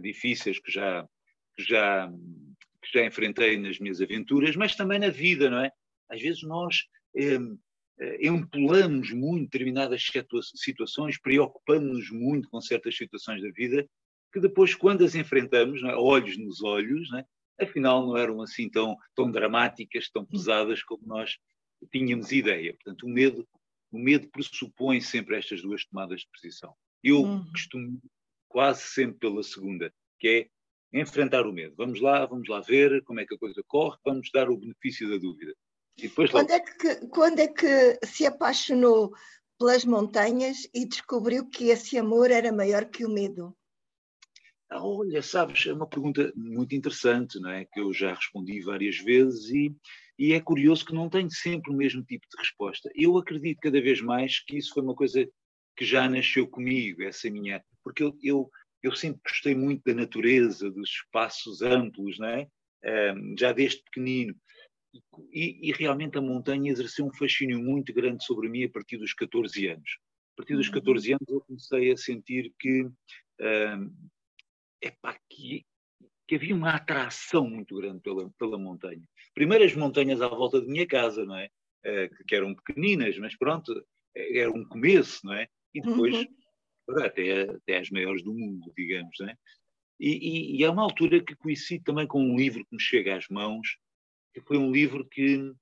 difíceis que já, que já, que já enfrentei nas minhas aventuras, mas também na vida, não é? Às vezes nós eh, empolamos muito determinadas situações, preocupamos-nos muito com certas situações da vida, que depois, quando as enfrentamos, é? olhos nos olhos, não é? afinal não eram assim tão, tão dramáticas, tão pesadas como nós tínhamos ideia. Portanto, o medo, o medo pressupõe sempre estas duas tomadas de posição. Eu uhum. costumo quase sempre pela segunda, que é enfrentar o medo. Vamos lá, vamos lá ver como é que a coisa corre, vamos dar o benefício da dúvida. E depois quando, é que, quando é que se apaixonou pelas montanhas e descobriu que esse amor era maior que o medo? Ah, olha, sabes, é uma pergunta muito interessante, não é? Que eu já respondi várias vezes e, e é curioso que não tenho sempre o mesmo tipo de resposta. Eu acredito cada vez mais que isso foi uma coisa que já nasceu comigo, essa minha. Porque eu, eu, eu sempre gostei muito da natureza, dos espaços amplos, não é? Um, já desde pequenino. E, e, realmente a montanha exerceu um fascínio muito grande sobre mim a partir dos 14 anos. A partir dos 14 uhum. anos eu comecei a sentir que, um, epá, que, que havia uma atração muito grande pela, pela montanha. Primeiro as montanhas à volta de minha casa, não é? Uh, que eram pequeninas, mas pronto, era um começo, não é? E depois uhum. Até, até as maiores do mundo, digamos, não é? E, e, e é uma altura que coincide também com um livro que me chega às mãos, que foi um livro que,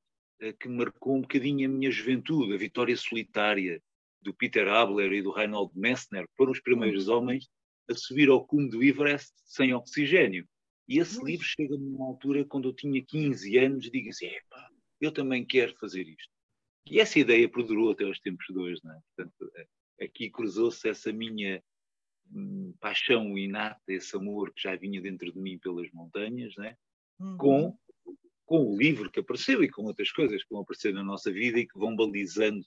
eh, que marcou um bocadinho a minha juventude, A Vitória Solitária, do Peter Abler e do Reinhold Messner, foram os primeiros uhum. homens a subir ao cume do Everest sem oxigênio. E esse uhum. livro chega numa altura quando eu tinha 15 anos e digo assim, epá, eu também quero fazer isto. E essa ideia perdurou até os tempos de hoje, não é? Portanto, eh, aqui cruzou-se essa minha hum, paixão inata, esse amor que já vinha dentro de mim pelas montanhas, né? Uhum. com com o livro que apareceu e com outras coisas que vão aparecer na nossa vida e que vão balizando,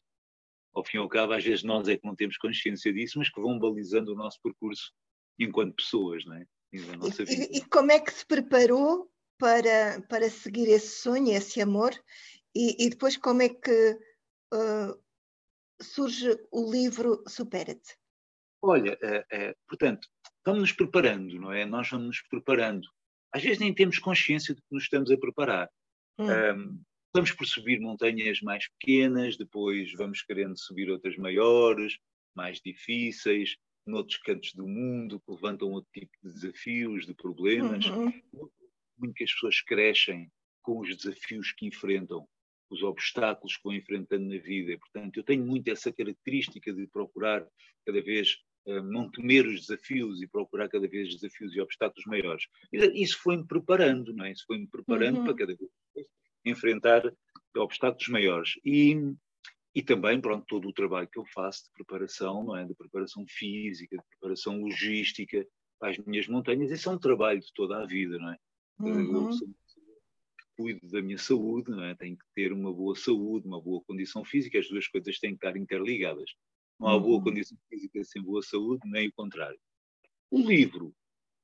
ao fim e ao cabo, às vezes nós é que não temos consciência disso, mas que vão balizando o nosso percurso enquanto pessoas, não é? E, e, e, como é que se preparou para, para seguir esse sonho, esse amor? E, e depois como é que uh, surge o livro Supera-te? Olha, é, é, portanto, vamos nos preparando, não é? Nós vamos nos preparando às vezes nem temos consciência de que nos estamos a preparar. Hum. Um, vamos por subir montanhas mais pequenas, depois vamos querendo subir outras maiores, mais difíceis, noutros cantos do mundo, que levantam outro tipo de desafios, de problemas. Uhum. Muitas pessoas crescem com os desafios que enfrentam, os obstáculos que vão enfrentando na vida. Portanto, eu tenho muito essa característica de procurar cada vez eh, não temer os desafios e procurar cada vez desafios e obstáculos maiores. Isso foi-me preparando, não é? Isso foi-me preparando uhum. para cada vez enfrentar obstáculos maiores. E, e também, pronto, todo o trabalho que eu faço de preparação, não é? De preparação física, de preparação logística para as minhas montanhas, isso é um trabalho de toda a vida, não é? Uhum. Eu cuido da minha saúde, não é? Tenho que ter uma boa saúde, uma boa condição física, as duas coisas têm que estar interligadas. Não há boa uhum. condição física sem boa saúde, nem o contrário. O livro.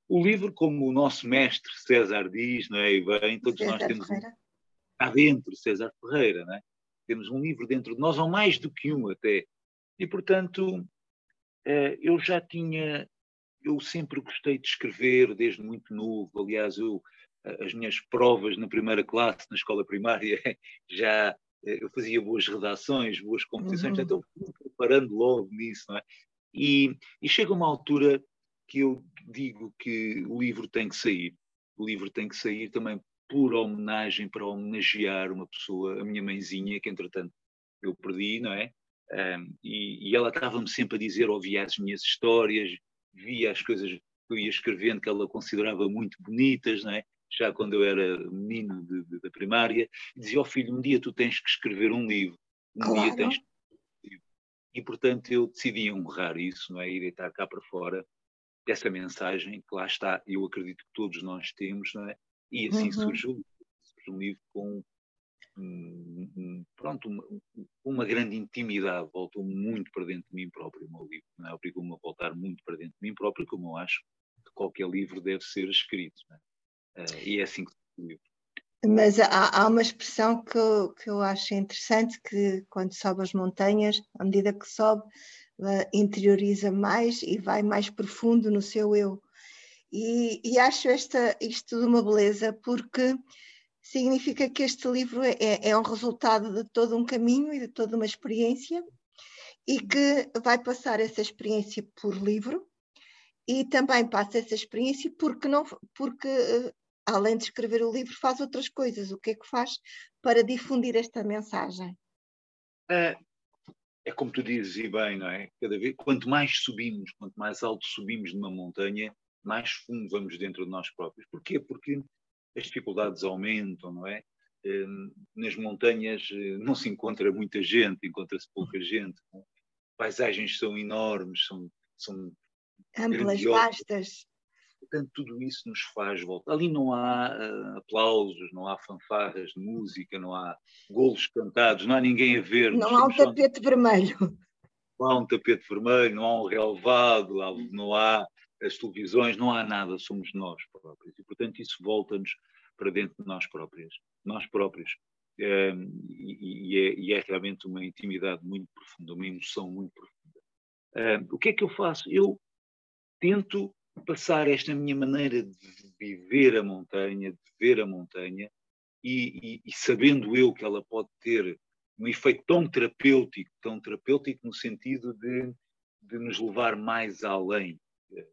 O livro, como o nosso mestre César diz, não é? E bem, todos César nós temos Ferreira. cá dentro, César Ferreira, não é? Temos um livro dentro de nós, ou mais do que um até. E, portanto, eh, eu já tinha, eu sempre gostei de escrever desde muito novo. Aliás, eu, as minhas provas na primeira classe, na escola primária, já eh, eu fazia boas redações, boas composições, uhum. então eu fui preparando logo nisso, não é? E, e chega uma altura que eu digo que o livro tem que sair. O livro tem que sair também por homenagem, para homenagear uma pessoa, a minha mãezinha, que entretanto eu perdi, não é? Um, e, e, ela estava-me sempre a dizer, ouvia as minhas histórias, via as coisas que eu ia escrevendo que ela considerava muito bonitas, não é? Já quando eu era menino de, de, da primária, e dizia ao oh, filho, um dia tu tens que escrever um livro, um claro. dia tens que e portanto eu decidi honrar isso, não é? E deitar cá para fora essa mensagem que lá está, eu acredito que todos nós temos, não é? E assim uhum. surgiu, surgiu um livro com um, pronto, uma, uma, grande intimidade, voltou muito para dentro de mim próprio o meu livro, não é? obrigou-me a voltar muito para dentro de mim próprio, como eu acho que qualquer livro deve ser escrito. Não é? Uh, e é assim que. Mas há, há, uma expressão que eu, que eu acho interessante, que quando sobe as montanhas, à medida que sobe, uh, interioriza mais e vai mais profundo no seu eu. E, e, acho esta, isto de uma beleza, porque significa que este livro é, é, é um resultado de todo um caminho e de toda uma experiência, e que vai passar essa experiência por livro, e também passa essa experiência porque não porque uh, além de escrever o livro, faz outras coisas. O que é que faz para difundir esta mensagem? É, é como tu dizes, e bem, não é? Cada vez, quanto mais subimos, quanto mais alto subimos numa montanha, mais fundo vamos dentro de nós próprios. Porquê? Porque as dificuldades aumentam, não é? Hum, nas montanhas eh, não se encontra muita gente, encontra-se pouca gente. É? Paisagens são enormes, são, são amplas, vastas portanto, tudo isso nos faz voltar. Ali não há uh, aplausos, não há fanfarras de música, não há golos cantados, não há ninguém a ver. Não há um tapete vermelho. Não há um tapete vermelho, não há um relevado, não há as televisões, não há nada, somos nós próprios. E, portanto, isso volta-nos para dentro de nós próprios. Nós próprios. É, e, é, e, é, realmente uma intimidade muito profunda, uma emoção muito profunda. É, o que é que eu faço? Eu tento passar esta minha maneira de viver a montanha, de ver a montanha, e, e, e, sabendo eu que ela pode ter um efeito tão terapêutico, tão terapêutico no sentido de, de nos levar mais além,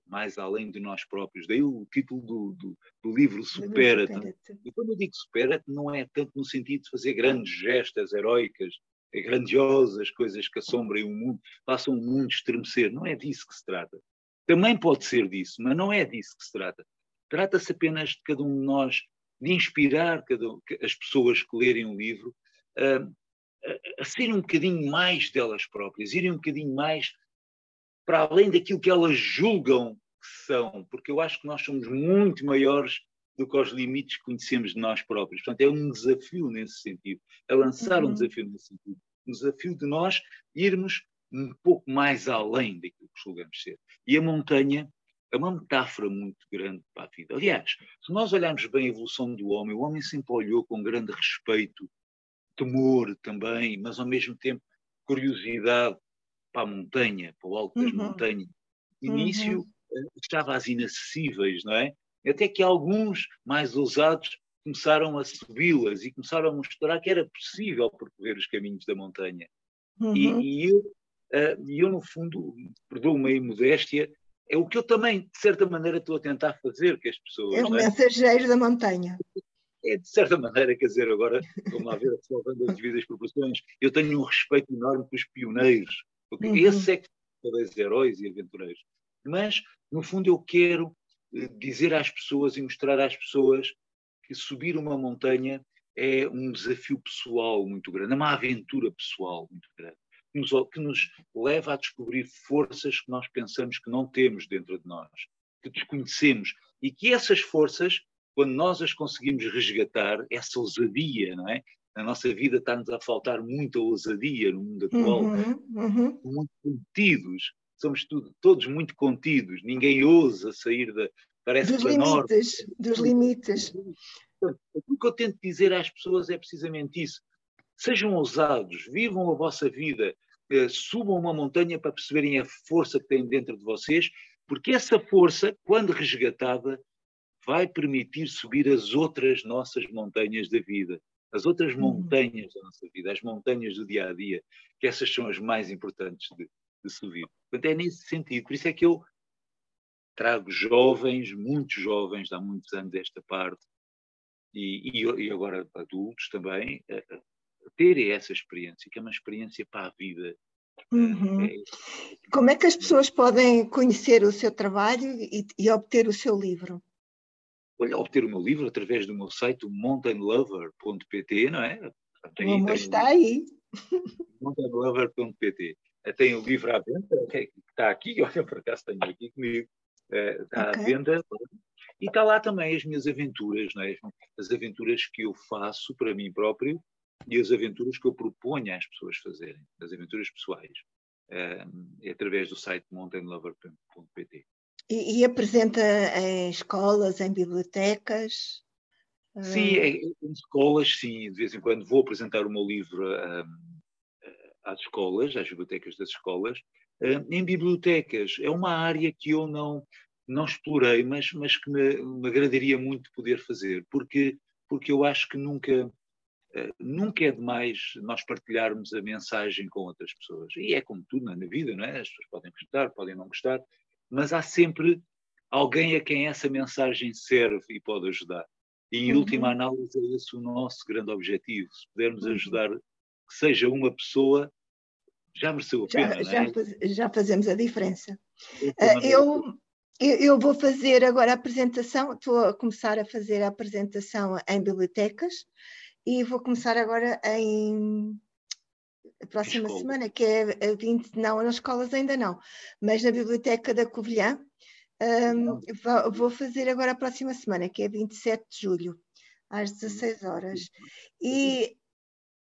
mais além de nós próprios. Daí o título do, do, do livro Supera-te. Supera e quando eu digo supera-te, não é tanto no sentido de fazer grandes gestas heróicas, grandiosas coisas que assombrem o mundo, façam o mundo estremecer. Não é disso que se trata. Também pode ser disso, mas não é disso que se trata. Trata-se apenas de cada um de nós, de inspirar cada, as pessoas que lerem o livro a, a, a serem um bocadinho mais delas próprias, irem um bocadinho mais para além daquilo que elas julgam que são, porque eu acho que nós somos muito maiores do que os limites que conhecemos de nós próprios. Portanto, é um desafio nesse sentido, é lançar uhum. um desafio nesse sentido. Um desafio de nós irmos um pouco mais além daquilo que julgamos ser. E a montanha é uma metáfora muito grande para a vida. Aliás, se nós olharmos bem a evolução do homem, o homem sempre olhou com grande respeito, temor também, mas ao mesmo tempo curiosidade para a montanha, para o alto das uhum. montanhas. No início uhum. Eh, estava às inacessíveis, não é? Até que alguns mais ousados começaram a subi-las e começaram a mostrar que era possível percorrer os caminhos da montanha. Uhum. E, e, eu, uh, eu, no fundo, perdoa-me a modéstia, é o que eu também, de certa maneira, estou a tentar fazer com as pessoas. É o mensageiro da montanha. É, de certa maneira, quer dizer, agora, vamos lá ver, salvando as devidas proporções, eu tenho um respeito enorme pelos pioneiros, porque uhum. esses é que são heróis e aventureiros. Mas, no fundo, eu quero eh, dizer às pessoas e mostrar às pessoas que subir uma montanha é um desafio pessoal muito grande, é uma aventura pessoal muito grande, que nos, que nos leva a descobrir forças que nós pensamos que não temos dentro de nós, que desconhecemos, e que essas forças, quando nós as conseguimos resgatar, essa ousadia, não é? Na nossa vida está-nos a faltar muita ousadia no mundo atual, uhum, uhum. muito contidos, somos tudo, todos muito contidos, ninguém ousa sair da. Parece dos limites, dos limites. O que eu tento dizer às pessoas é precisamente isso. Sejam ousados, vivam a vossa vida, subam uma montanha para perceberem a força que têm dentro de vocês, porque essa força, quando resgatada, vai permitir subir as outras nossas montanhas da vida, as outras uhum. montanhas da nossa vida, as montanhas do dia a dia, que essas são as mais importantes de, de subir. Portanto, é nesse sentido. Por isso é que eu trago jovens, muitos jovens, há muitos anos esta parte, e, e, e agora adultos também, a, terem essa experiência, que é uma experiência para a vida. Uhum. É, Como é que as pessoas podem conhecer o seu trabalho e, e obter o seu livro? Olha, obter o meu livro através do meu site, mountainlover.pt, não é? Tem, o amor está aí. mountainlover.pt. Tem o livro à venda, que está aqui, olha, por acaso tenho aqui comigo, eh, está okay. à venda. E está lá também as minhas aventuras, é? as aventuras que eu faço para mim próprio e as aventuras que eu proponho às pessoas fazerem, as aventuras pessoais, é, é através do site mountainlover.pt. E, e, apresenta em escolas, em bibliotecas? Sim, ah. em escolas, sim. De vez em quando vou apresentar o meu livro um, às escolas, às bibliotecas das escolas. Um, em bibliotecas, é uma área que eu não, não explorei, mas, mas que me, me agradaria muito poder fazer, porque, porque eu acho que nunca, uh, nunca é demais nós partilharmos a mensagem com outras pessoas. E é como tudo na vida, não é? As pessoas podem gostar, podem não gostar, mas há sempre alguém a quem essa mensagem serve e pode ajudar. E em uhum. última análise é esse o nosso grande objetivo, se pudermos uhum. ajudar que seja uma pessoa, já mereceu a pena, já, é? já, já fazemos a diferença. Uh, eu, eu vou fazer agora a apresentação, estou a começar a fazer a apresentação em bibliotecas e vou começar agora em a próxima Escola. semana, que é 20, não, nas escolas ainda não, mas na Biblioteca da Covilhã. Um, vou fazer agora a próxima semana, que é 27 de julho, às 16 horas. E,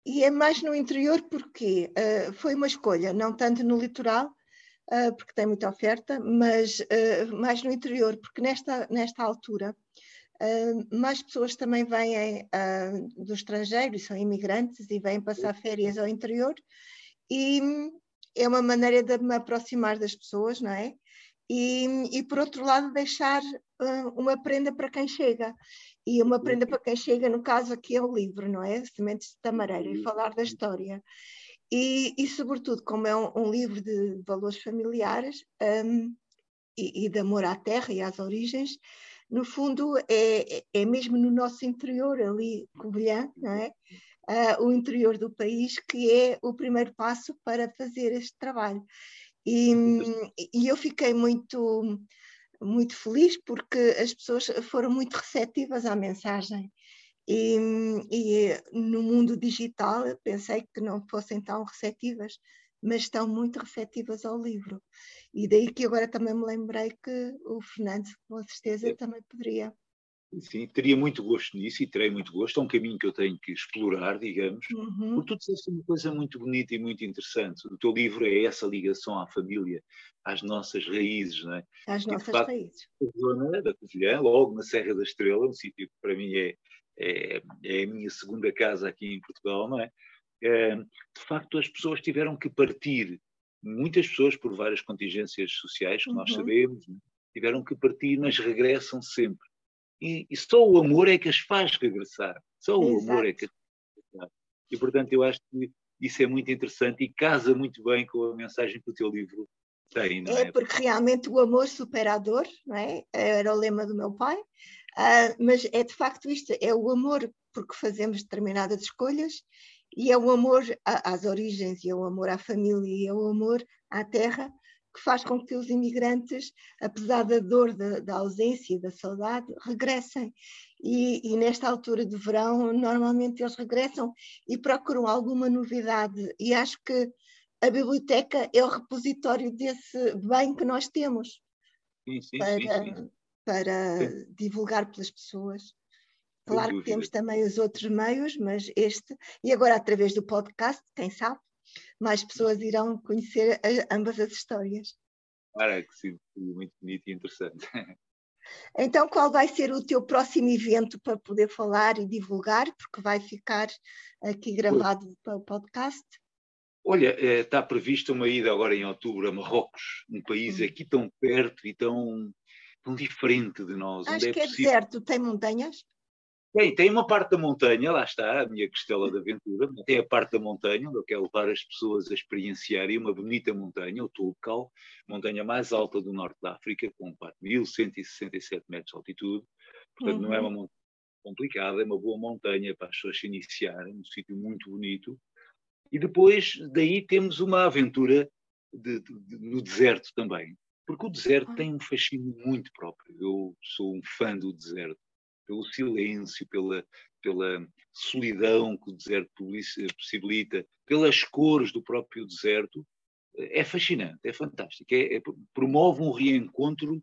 e é mais no interior porque uh, foi uma escolha, não tanto no litoral, uh, porque tem muita oferta, mas uh, mais no interior, porque nesta, nesta altura mais pessoas também vêm do estrangeiro e são imigrantes e vêm passar férias ao interior e é uma maneira de me aproximar das pessoas, não é? e, e por outro lado, deixar uh, uma prenda para quem chega. E uma prenda para quem chega, no caso aqui é o livro, não é? Sementes de Tamareira, e falar da história. E, e sobretudo, como é um, um livro de valores familiares um, e, e, de amor à terra e às origens, no fundo é, é mesmo no nosso interior, ali, Covilhã, não é? Uh, o interior do país, que é o primeiro passo para fazer este trabalho. E, e eu fiquei muito, muito feliz porque as pessoas foram muito receptivas à mensagem. E, e, no mundo digital pensei que não fossem tão receptivas, mas estão muito receptivas ao livro. E daí que agora também me lembrei que o Fernando, com certeza, é. também poderia. Sim, teria muito gosto nisso e terei muito gosto. É um caminho que eu tenho que explorar, digamos, uhum. porque tu disseste uma coisa muito bonita e muito interessante. O teu livro é essa ligação à família, às nossas raízes, não é? Às e, nossas facto, raízes. A zona da Covilhã, logo na Serra da Estrela, um sítio que para mim é, é, é, a minha segunda casa aqui em Portugal, não é? É? De facto, as pessoas tiveram que partir, muitas pessoas por várias contingências sociais que uhum. nós sabemos, é? tiveram que partir, mas regressam sempre e, e, só o amor é que as faz regressar. Só o Exato. amor é que as faz regressar. E, portanto, eu acho que isso é muito interessante e casa muito bem com a mensagem que o teu livro tem. Não é, é porque realmente o amor supera a dor, não é? Era o lema do meu pai. Uh, mas é de facto isto: é o amor porque fazemos determinadas escolhas e é o amor às origens, e é o amor à família, e é o amor à terra que faz com que os imigrantes, apesar da dor da, da ausência e da saudade, regressem. E, e, nesta altura de verão, normalmente eles regressam e procuram alguma novidade. E acho que a biblioteca é o repositório desse bem que nós temos sim, sim, para, sim, para divulgar pelas pessoas. Claro que temos também os outros meios, mas este, e agora através do podcast, quem sabe, mais pessoas irão conhecer ambas as histórias. Claro que sim, muito bonito e interessante. Então, qual vai ser o teu próximo evento para poder falar e divulgar? Porque vai ficar aqui gravado para o podcast. Olha, eh, está prevista uma ida agora em outubro a Marrocos, um país hum. aqui tão perto e tão, tão diferente de nós. Acho é que é, é deserto, tem montanhas? Tem, tem uma parte da montanha, lá está a minha costela de aventura, tem a parte da montanha, onde eu quero levar as pessoas a experienciarem uma bonita montanha, o Toubkal, montanha mais alta do norte da África, com 4.167 metros de altitude. Portanto, uhum. não é uma uhum. montanha complicada, é uma boa montanha para as pessoas se iniciarem, um sítio muito bonito. E depois, daí, temos uma aventura de, de, de, no deserto também. Porque o deserto tem um fascínio muito próprio. Eu sou um fã do deserto pelo silêncio, pela, pela solidão que o deserto possibilita, pelas cores do próprio deserto, é fascinante, é fantástico. É, é, promove um reencontro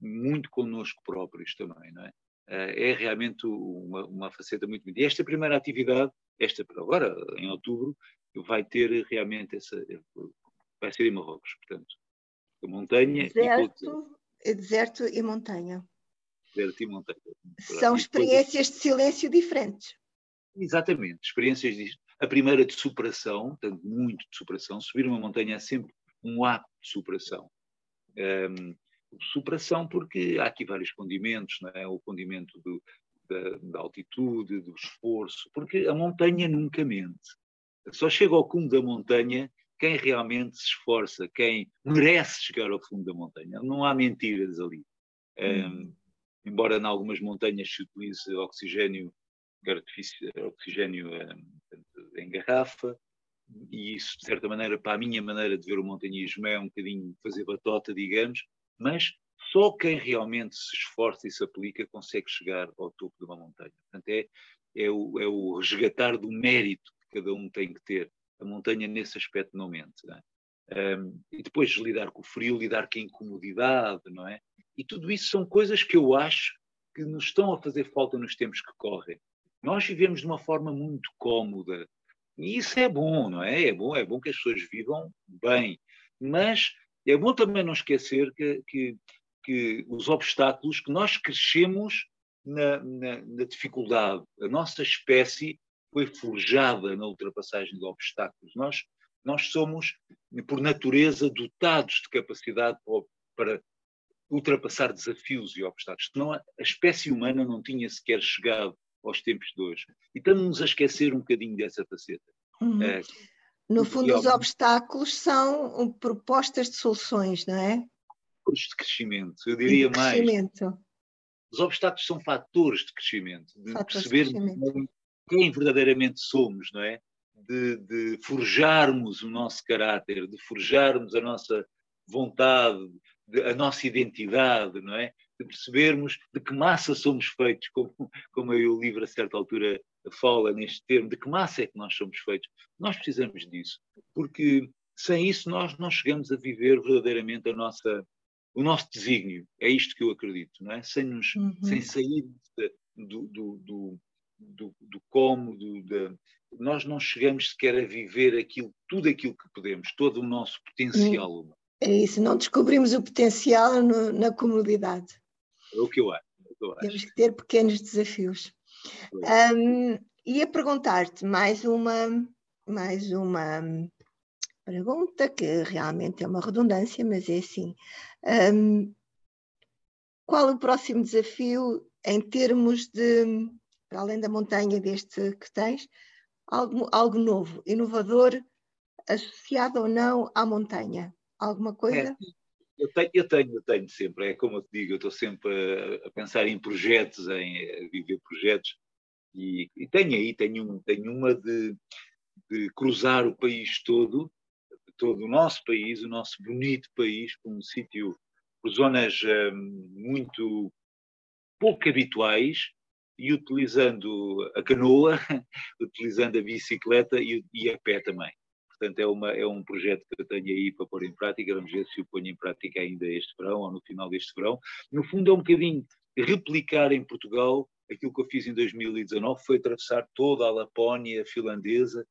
muito connosco próprios também, não é? Eh, é realmente uma, uma faceta muito bonita. E esta primeira atividade, esta agora, em outubro, vai ter realmente essa. vai ser em Marrocos, portanto. A montanha deserto, e deserto e montanha montanha. São experiências de silêncio diferentes. Exatamente, experiências de, a primeira de superação, portanto, muito de superação. Subir uma montanha é sempre um ato de superação. Um, superação porque há aqui vários condimentos, não é? o condimento do, da, da, altitude, do esforço, porque a montanha nunca mente. Só chega ao cume da montanha quem realmente se esforça, quem merece chegar ao fundo da montanha. Não há mentiras ali. Um, hum embora em algumas montanhas se utilize oxigênio, oxigênio eh, em garrafa, e isso, de certa maneira, para a minha maneira de ver o montanhismo, é um bocadinho fazer batota, digamos, mas só quem realmente se esforça e se aplica consegue chegar ao topo de uma montanha. Portanto, é, é, o, é o resgatar do mérito que cada um tem que ter. A montanha, nesse aspecto, não mente. Não é? Um, e depois lidar com o frio, lidar com a incomodidade, não é? E tudo isso são coisas que eu acho que nos estão a fazer falta nos tempos que correm. Nós vivemos de uma forma muito cómoda e isso é bom, não é? É bom, é bom que as pessoas vivam bem, mas é bom também não esquecer que, que, que os obstáculos que nós crescemos na, na, na dificuldade. A nossa espécie foi forjada na ultrapassagem de obstáculos. Nós nós somos, por natureza, dotados de capacidade para, ultrapassar desafios e obstáculos. Senão a, espécie humana não tinha sequer chegado aos tempos de hoje. E estamos a esquecer um bocadinho dessa faceta. Uhum. É, no fundo, os obstáculos são propostas de soluções, não é? De crescimento, eu diria de crescimento. mais. Os obstáculos são fatores de crescimento, de fatores perceber de quem verdadeiramente somos, não é? De, de, forjarmos o nosso caráter, de forjarmos a nossa vontade, a nossa identidade, não é? De percebermos de que massa somos feitos, como, como o livro a certa altura fala neste termo, de que massa é que nós somos feitos. Nós precisamos disso, porque sem isso nós não chegamos a viver verdadeiramente a nossa, o nosso desígnio. É isto que eu acredito, não é? Sem, nos, uhum. sem sair do, do, do, do, do como, do, da, nós não chegamos sequer a viver aquilo, tudo aquilo que podemos, todo o nosso potencial hum. humano. É isso, não descobrimos o potencial no, na comunidade. É o que eu acho. É eu acho. Temos que ter pequenos desafios. Um, ia perguntar-te mais uma, mais uma pergunta, que realmente é uma redundância, mas é assim. Um, qual o próximo desafio em termos de, para além da montanha deste que tens, algo, algo novo, inovador, associado ou não à montanha? Alguma coisa? É, eu, tenho, eu tenho, eu tenho sempre, é como eu te digo, eu estou sempre a, a pensar em projetos, em viver projetos, e, e, tenho aí, tenho, tenho uma de, de cruzar o país todo, todo o nosso país, o nosso bonito país, por um sítio, por zonas um, muito pouco habituais, e utilizando a canoa, utilizando a bicicleta e, e a pé também. Portanto, é, uma, é um projeto que eu tenho aí para pôr em prática. Vamos ver se o ponho em prática ainda este verão ou no final deste verão. No fundo, é um bocadinho replicar em Portugal aquilo que eu fiz em 2019, foi atravessar toda a Lapónia finlandesa,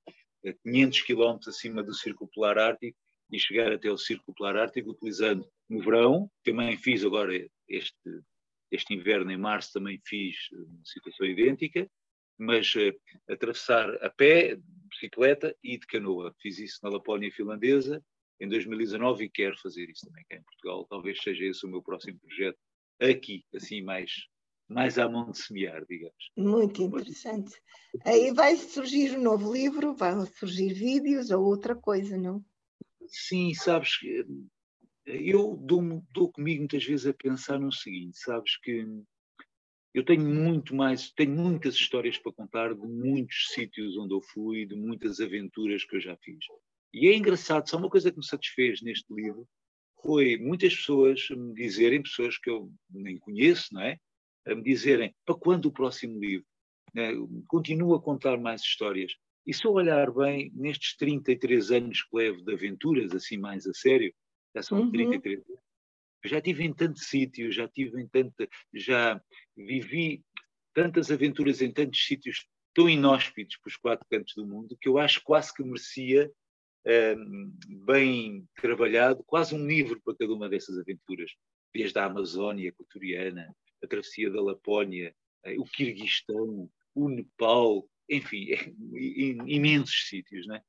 a 500 quilómetros acima do Círculo Polar Ártico, e chegar até o Círculo Polar Ártico, utilizando no verão, também fiz agora este, este inverno, em março, também fiz uma situação idêntica, mas uh, atravessar a pé, bicicleta e de canoa. Fiz isso na Lapónia finlandesa em 2019 e quero fazer isso também cá em Portugal. Talvez seja esse o meu próximo projeto aqui, assim mais mais à mão de semear, digamos. Muito interessante. Aí vai surgir um novo livro, vão surgir vídeos ou outra coisa, não? Sim, sabes, eu dou, dou comigo muitas vezes a pensar no seguinte, sabes que eu tenho muito mais, tenho muitas histórias para contar de muitos sítios onde eu fui, de muitas aventuras que eu já fiz. E é engraçado, só uma coisa que me satisfez neste livro foi muitas pessoas me dizerem, pessoas que eu nem conheço, não é? A me dizerem, para quando o próximo livro? É, continuo a contar mais histórias. E se eu olhar bem, nestes 33 anos que levo de aventuras, assim mais a sério, já são uhum. 33 anos, já tive em tantos sítios, já tive em tanta, já vivi tantas aventuras em tantos sítios tão inóspitos para os quatro cantos do mundo que eu acho quase que merecia, um, bem trabalhado, quase um livro para cada uma dessas aventuras, desde a Amazónia equatoriana, a travessia da Lapónia, eh, o Quirguistão, o Nepal, enfim, imensos sítios, né?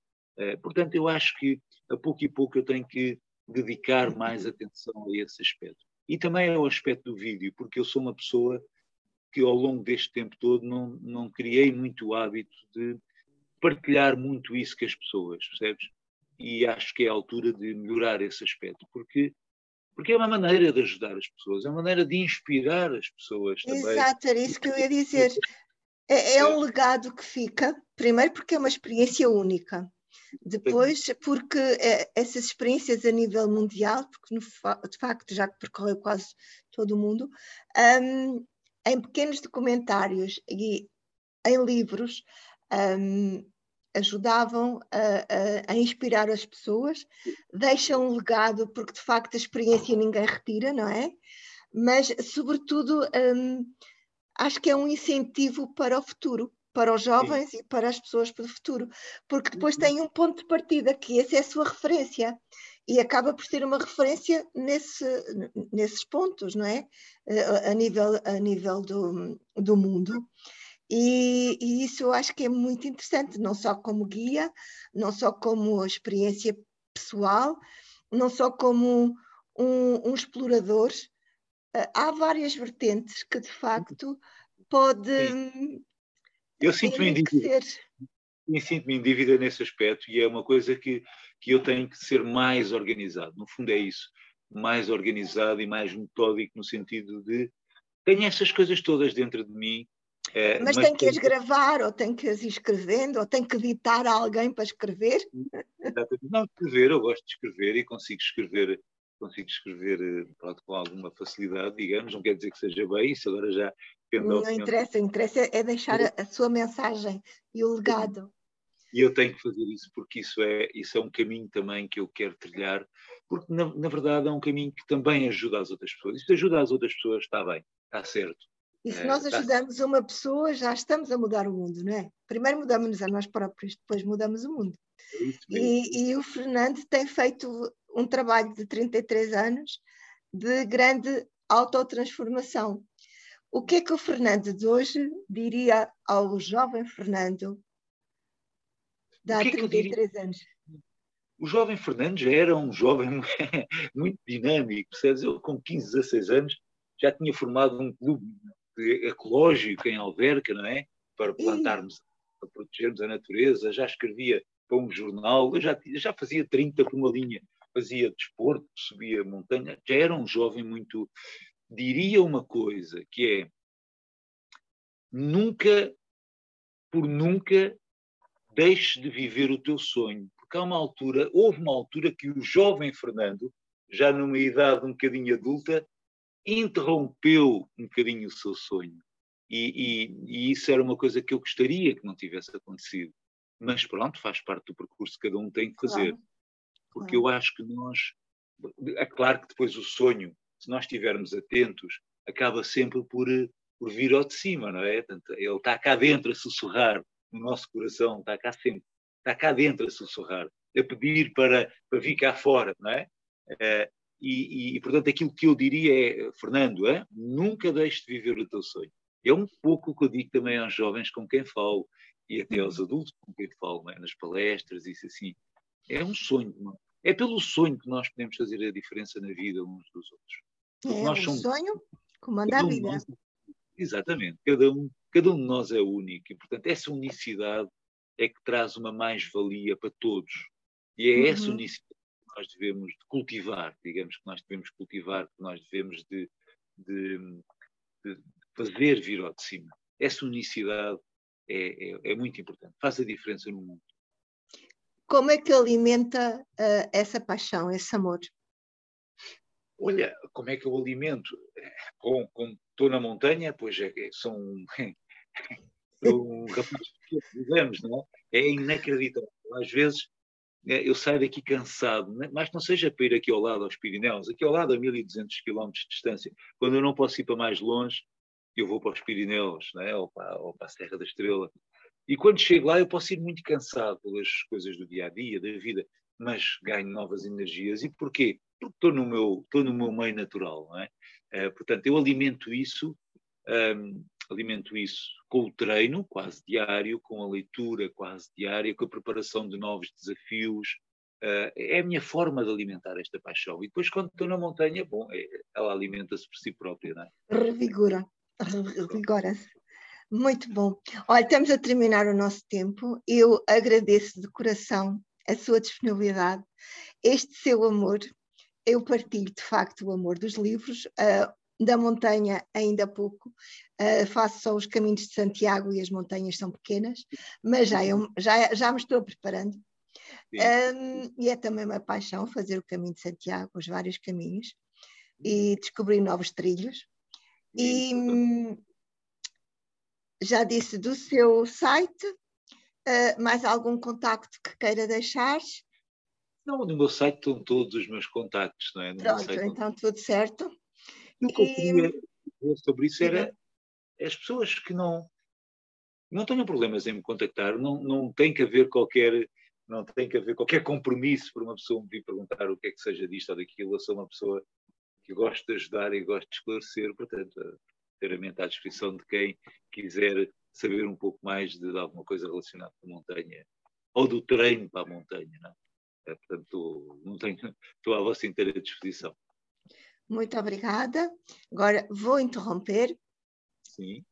Portanto, eu acho que a pouco e pouco eu tenho que dedicar mais atenção a esse aspecto. E também ao aspecto do vídeo, porque eu sou uma pessoa que ao longo deste tempo todo não, não criei muito o hábito de partilhar muito isso com as pessoas, percebes? E acho que é a altura de melhorar esse aspecto, porque porque é uma maneira de ajudar as pessoas, é uma maneira de inspirar as pessoas também. Exato, era isso que eu ia dizer. É, é um legado que fica, primeiro porque é uma experiência única, depois, porque é, essas experiências a nível mundial, porque de facto já percorreu quase todo o mundo, um, em pequenos documentários e em livros, um, ajudavam a, a, a, inspirar as pessoas, deixam um legado, porque de facto a experiência ninguém retira, não é? Mas, sobretudo, um, acho que é um incentivo para o futuro para os jovens Sim. e para as pessoas para o futuro, porque depois uhum. tem um ponto de partida, que essa é a sua referência, e acaba por ser uma referência nesse, nesses pontos, não é? Eh, a nível, a nível do, do mundo. E, e, isso eu acho que é muito interessante, não só como guia, não só como experiência pessoal, não só como um, um explorador, há várias vertentes que de facto podem. Eu sinto-me em dívida. Sinto-me em dívida nesse aspecto e é uma coisa que, que eu tenho que ser mais organizado. No fundo, é isso. Mais organizado e mais metódico, no sentido de. Tenho essas coisas todas dentro de mim é, mas, mas, tem que as gravar, ou tem que as ir escrevendo, ou tem que editar alguém para escrever? Não, escrever, eu gosto de escrever e consigo escrever, consigo escrever eh, pronto, com alguma facilidade, digamos, não quer dizer que seja bem, isso agora já Não interessa, interessa é deixar a, a, sua mensagem e o legado. E eu tenho que fazer isso porque isso é, isso é um caminho também que eu quero trilhar, porque na, na verdade é um caminho que também ajuda as outras pessoas. Isso ajuda as outras pessoas, está bem, está certo e se é, nós ajudamos uma pessoa, já estamos a mudar o mundo, não é? Primeiro mudamos-nos a nós próprios, depois mudamos o mundo. É e, e, o Fernando tem feito um trabalho de 33 anos de grande autotransformação. O que é que o Fernando de hoje diria ao jovem Fernando de há 33 anos? O jovem Fernando já era um jovem muito dinâmico, percebes? Eu com 15, 16 anos já tinha formado um clube ecológico em Alverca, não é? Para plantarmos, para protegermos a natureza. Já escrevia para um jornal, eu já, já fazia 30 por uma linha, fazia desporto, subia montanha. Já era um jovem muito. Diria uma coisa, que é nunca, por nunca, deixes de viver o teu sonho. Porque há uma altura, houve uma altura que o jovem Fernando, já numa idade um bocadinho adulta, interrompeu um bocadinho o seu sonho. E, e, e, isso era uma coisa que eu gostaria que não tivesse acontecido. Mas pronto, faz parte do percurso que cada um tem que fazer. Claro. Porque claro. eu acho que nós. É claro que depois o sonho, se nós estivermos atentos, acaba sempre por, por vir ao de cima, não é? Portanto, ele está cá dentro a sussurrar no nosso coração, está cá sempre, está cá dentro a sussurrar, a pedir para, para vir cá fora, não é? é e, e, portanto, aquilo que eu diria é, Fernando, é, nunca deixes de viver o teu sonho. É um pouco o que eu digo também aos jovens com quem falo, e até aos adultos com quem falo, é? nas palestras, isso assim. É um sonho. Não? É pelo sonho que nós podemos fazer a diferença na vida uns dos outros. É, nós o somos, sonho comanda a vida. Nós, exatamente. Cada um, cada um de nós é único e, portanto, essa unicidade é que traz uma mais-valia para todos. E é uhum. essa unicidade nós devemos de cultivar, digamos que nós devemos cultivar, que nós devemos de, de, de fazer vir ao de cima. Essa unicidade é, é, é, muito importante, faz a diferença no mundo. Como é que alimenta uh, essa paixão, esse amor? Olha, como é que eu alimento? Bom, quando estou na montanha, pois é, são um, um rapaz, digamos, não é? É inacreditável. Às vezes é, eu saio daqui cansado, né? mas não seja para ir aqui ao lado aos Pirineus, aqui ao lado a 1200 km de distância, quando eu não posso ir para mais longe, eu vou para os Pirineus, né? ou, para, ou para a Serra da Estrela. E quando chego lá, eu posso ir muito cansado pelas coisas do dia a dia, da vida, mas ganho novas energias. E porquê? Porque estou no meu, estou no meu meio natural. Não é? Uh, portanto, eu alimento isso um, alimento isso com o treino quase diário, com a leitura quase diária, com a preparação de novos desafios. Uh, é a minha forma de alimentar esta paixão. E depois, quando estou na montanha, bom, é, ela alimenta-se por si própria, não é? Revigora, revigora-se. Muito bom. Olha, estamos a terminar o nosso tempo. Eu agradeço de coração a sua disponibilidade, este seu amor. Eu partilho, de facto, o amor dos livros. Uh, da montanha ainda há pouco, uh, faço só os caminhos de Santiago e as montanhas são pequenas, mas já, eu, já, já me estou preparando. Um, e é também uma paixão fazer o caminho de Santiago, os vários caminhos, e descobrir novos trilhos. E hum, já disse do seu site, uh, mais algum contacto que queira deixar? Não, no meu site estão todos os meus contactos, não é? No Pronto, então tudo certo. E o que eu queria dizer sobre isso era as pessoas que não não tenham problemas em me contactar, não, não tem que haver qualquer não tem que haver qualquer compromisso para uma pessoa me vir perguntar o que é que seja disto ou daquilo. Eu sou uma pessoa que gosta de ajudar e gosta de esclarecer, portanto, inteiramente à disposição de quem quiser saber um pouco mais de, de alguma coisa relacionada com a montanha ou do treino para a montanha. Não? É, portanto, não tenho, estou à vossa inteira disposição. Muito obrigada. Agora vou interromper. Sim.